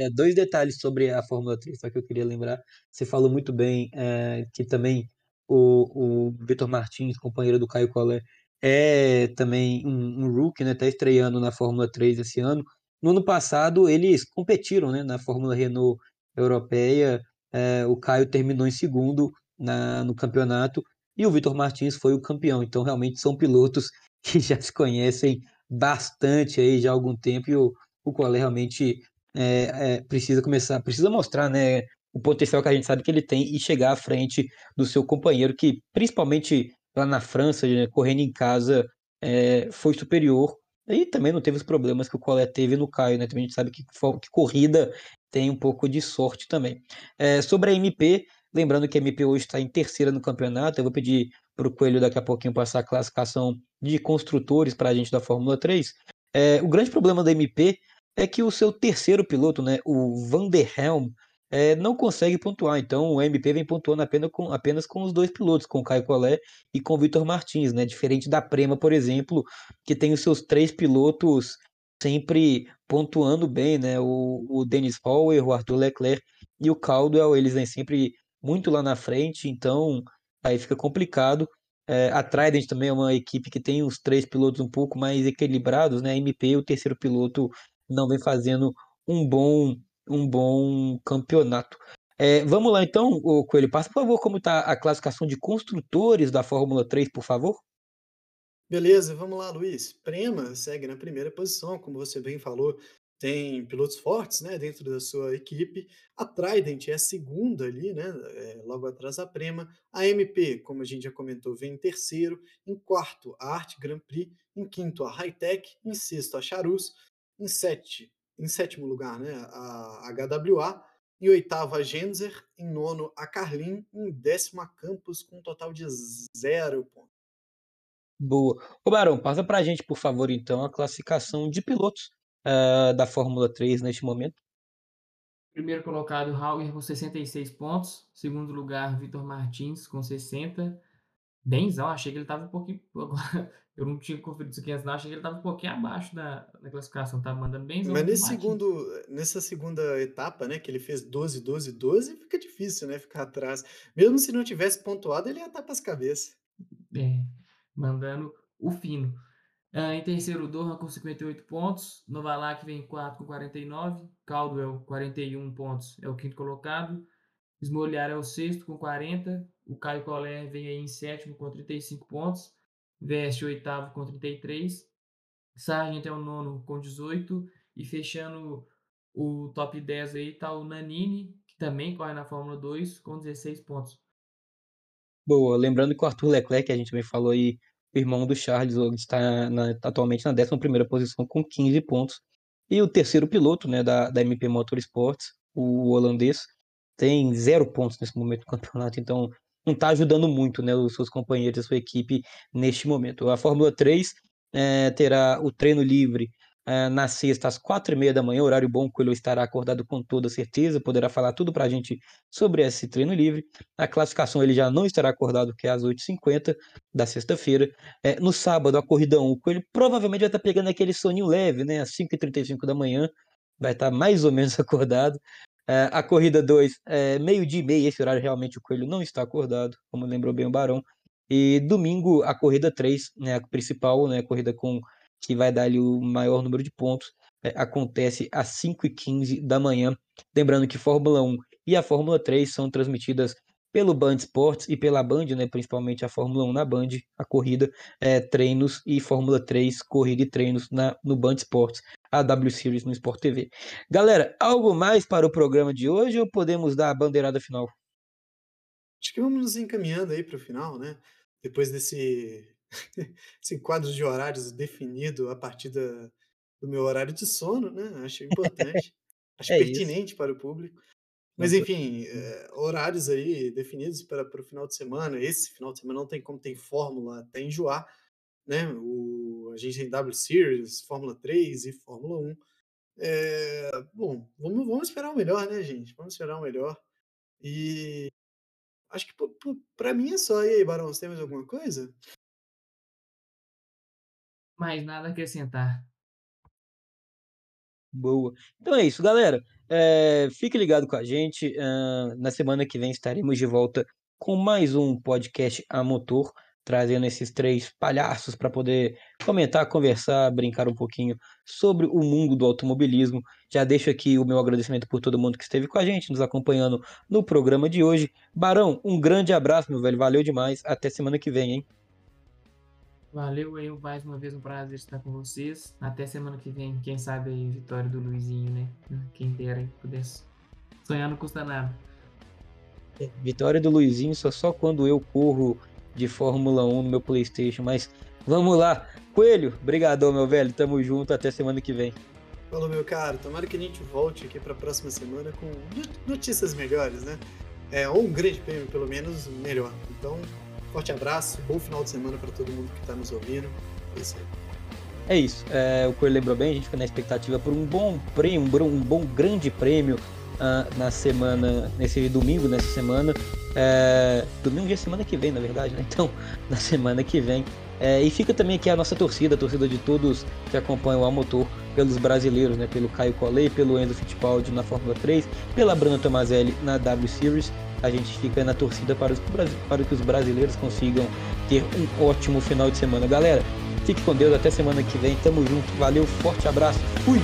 É, dois detalhes sobre a Fórmula 3, só que eu queria lembrar. Você falou muito bem é, que também o, o Vitor Martins, companheiro do Caio Collet, é também um, um rookie, né? Está estreando na Fórmula 3 esse ano. No ano passado, eles competiram né, na Fórmula Renault Europeia. É, o Caio terminou em segundo na, no campeonato e o Vitor Martins foi o campeão. Então, realmente, são pilotos que já se conhecem bastante aí já há algum tempo e o, o Collet realmente é, é, precisa começar, precisa mostrar, né, o potencial que a gente sabe que ele tem e chegar à frente do seu companheiro, que principalmente lá na França, né, correndo em casa, é, foi superior. E também não teve os problemas que o Collet teve no Caio, né? Também a gente sabe que, que corrida tem um pouco de sorte também. É, sobre a MP, lembrando que a MP hoje está em terceira no campeonato, eu vou pedir para o Coelho daqui a pouquinho passar a classificação de construtores para a gente da Fórmula 3. É, o grande problema da MP é que o seu terceiro piloto, né, o Van der Helm, é, não consegue pontuar. Então o MP vem pontuando apenas com, apenas com os dois pilotos, com o Caio Collet e com o Vitor Martins, né? Diferente da Prema, por exemplo, que tem os seus três pilotos sempre pontuando bem, né? O, o Dennis Hauer, o Arthur Leclerc e o Caldwell, eles vêm sempre muito lá na frente, então aí fica complicado. É, a Trident também é uma equipe que tem os três pilotos um pouco mais equilibrados, né? A MP, o terceiro piloto, não vem fazendo um bom um bom campeonato. É, vamos lá então, o Coelho, passa por favor como está a classificação de construtores da Fórmula 3, por favor. Beleza, vamos lá, Luiz. Prema segue na primeira posição, como você bem falou, tem pilotos fortes né, dentro da sua equipe. A Trident é a segunda ali, né, é, logo atrás da Prema. A MP, como a gente já comentou, vem em terceiro. Em quarto, a Art Grand Prix. Em quinto, a Hightech. Em sexto, a Charus. Em sete, em sétimo lugar, né, a HWA. Em oitavo, a Genzer. Em nono, a Carlin. Em décimo, a Campos, com um total de zero pontos. Boa. Ô Barão, passa pra gente, por favor, então, a classificação de pilotos uh, da Fórmula 3 neste momento. Primeiro colocado, Hauger com 66 pontos. Segundo lugar, Vitor Martins com 60. Benzão, achei que ele estava um pouquinho. eu não tinha conferido isso aqui antes, não. Achei que ele estava um pouquinho abaixo da, da classificação, estava mandando benzão. Mas nesse segundo, nessa segunda etapa, né, que ele fez 12, 12, 12, fica difícil, né, ficar atrás. Mesmo se não tivesse pontuado, ele ia estar para as cabeças. É, mandando o fino. Uh, em terceiro, Doha com 58 pontos. Novalak vem em quarto com 49. Caldwell, 41 pontos, é o quinto colocado. Smolhar é o sexto com 40. O Caio Collet vem aí em sétimo com 35 pontos. Veste oitavo com 33. Sargent é o nono com 18. E fechando o top 10 aí tá o Nanini, que também corre na Fórmula 2 com 16 pontos. Boa, lembrando que o Arthur Leclerc, que a gente também falou aí, o irmão do Charles, está na, atualmente na 11 posição com 15 pontos. E o terceiro piloto né, da, da MP Motorsports, o holandês, tem zero pontos nesse momento do campeonato, então não está ajudando muito né, os seus companheiros, a sua equipe neste momento. A Fórmula 3 é, eh, terá o treino livre é, na sexta, às quatro e meia da manhã, horário bom, ele estará acordado com toda certeza, poderá falar tudo para a gente sobre esse treino livre. A classificação ele já não estará acordado, que é às 8h50 da sexta-feira. É, no sábado, a corrida 1, o Coelho provavelmente vai estar pegando aquele soninho leve, né, às 5h35 da manhã, vai estar mais ou menos acordado. É, a corrida 2, é, meio-dia e meia, esse horário realmente o Coelho não está acordado, como lembrou bem o Barão. E domingo, a corrida 3, né, a principal, né, a corrida com que vai dar ali o maior número de pontos, é, acontece às 5h15 da manhã. Lembrando que Fórmula 1 e a Fórmula 3 são transmitidas pelo Band Sports e pela Band, né, principalmente a Fórmula 1 na Band, a corrida, é, treinos e Fórmula 3, corrida e treinos na, no Band Sports, a W Series no Sport TV. Galera, algo mais para o programa de hoje ou podemos dar a bandeirada final? Acho que vamos nos encaminhando aí para o final, né? Depois desse esse quadro de horários definido a partir da, do meu horário de sono, né? Acho importante, acho é pertinente isso. para o público. Mas enfim, é, horários aí definidos para, para o final de semana. Esse final de semana não tem como tem fórmula até enjoar, né? O, a gente tem W Series, Fórmula 3 e Fórmula 1. É, bom, vamos, vamos esperar o melhor, né, gente? Vamos esperar o melhor. E acho que para mim é só. E aí, Barão, você tem mais alguma coisa? Mais nada a acrescentar. Boa. Então é isso, galera. É, fique ligado com a gente. Uh, na semana que vem estaremos de volta com mais um podcast a motor, trazendo esses três palhaços para poder comentar, conversar, brincar um pouquinho sobre o mundo do automobilismo. Já deixo aqui o meu agradecimento por todo mundo que esteve com a gente, nos acompanhando no programa de hoje. Barão, um grande abraço, meu velho. Valeu demais. Até semana que vem, hein? Valeu aí mais uma vez um prazer estar com vocês. Até semana que vem, quem sabe aí vitória do Luizinho, né? Quem dera aí pudesse. Sonhar não custa nada. É, vitória do Luizinho só só quando eu corro de Fórmula 1 no meu PlayStation, mas vamos lá. Coelho, brigadão, meu velho. Tamo junto, até semana que vem. Falou, meu caro. Tomara que a gente volte aqui para a próxima semana com notícias melhores, né? É, ou um grande prêmio, pelo menos, melhor. Então, Forte abraço, bom final de semana para todo mundo que está nos ouvindo. É isso aí. É isso. É, o Coelho lembrou bem, a gente fica na expectativa por um bom prêmio, um bom grande prêmio uh, na semana, nesse domingo, nessa semana. É, domingo de semana que vem, na verdade, né? Então, na semana que vem. É, e fica também aqui a nossa torcida, a torcida de todos que acompanham o Amotor, pelos brasileiros, né? Pelo Caio Collet, pelo Enzo Fittipaldi na Fórmula 3, pela Bruna Tomazelli na W Series a gente fica na torcida para, os, para que os brasileiros consigam ter um ótimo final de semana. Galera, fique com Deus, até semana que vem, tamo junto, valeu, forte abraço, fui!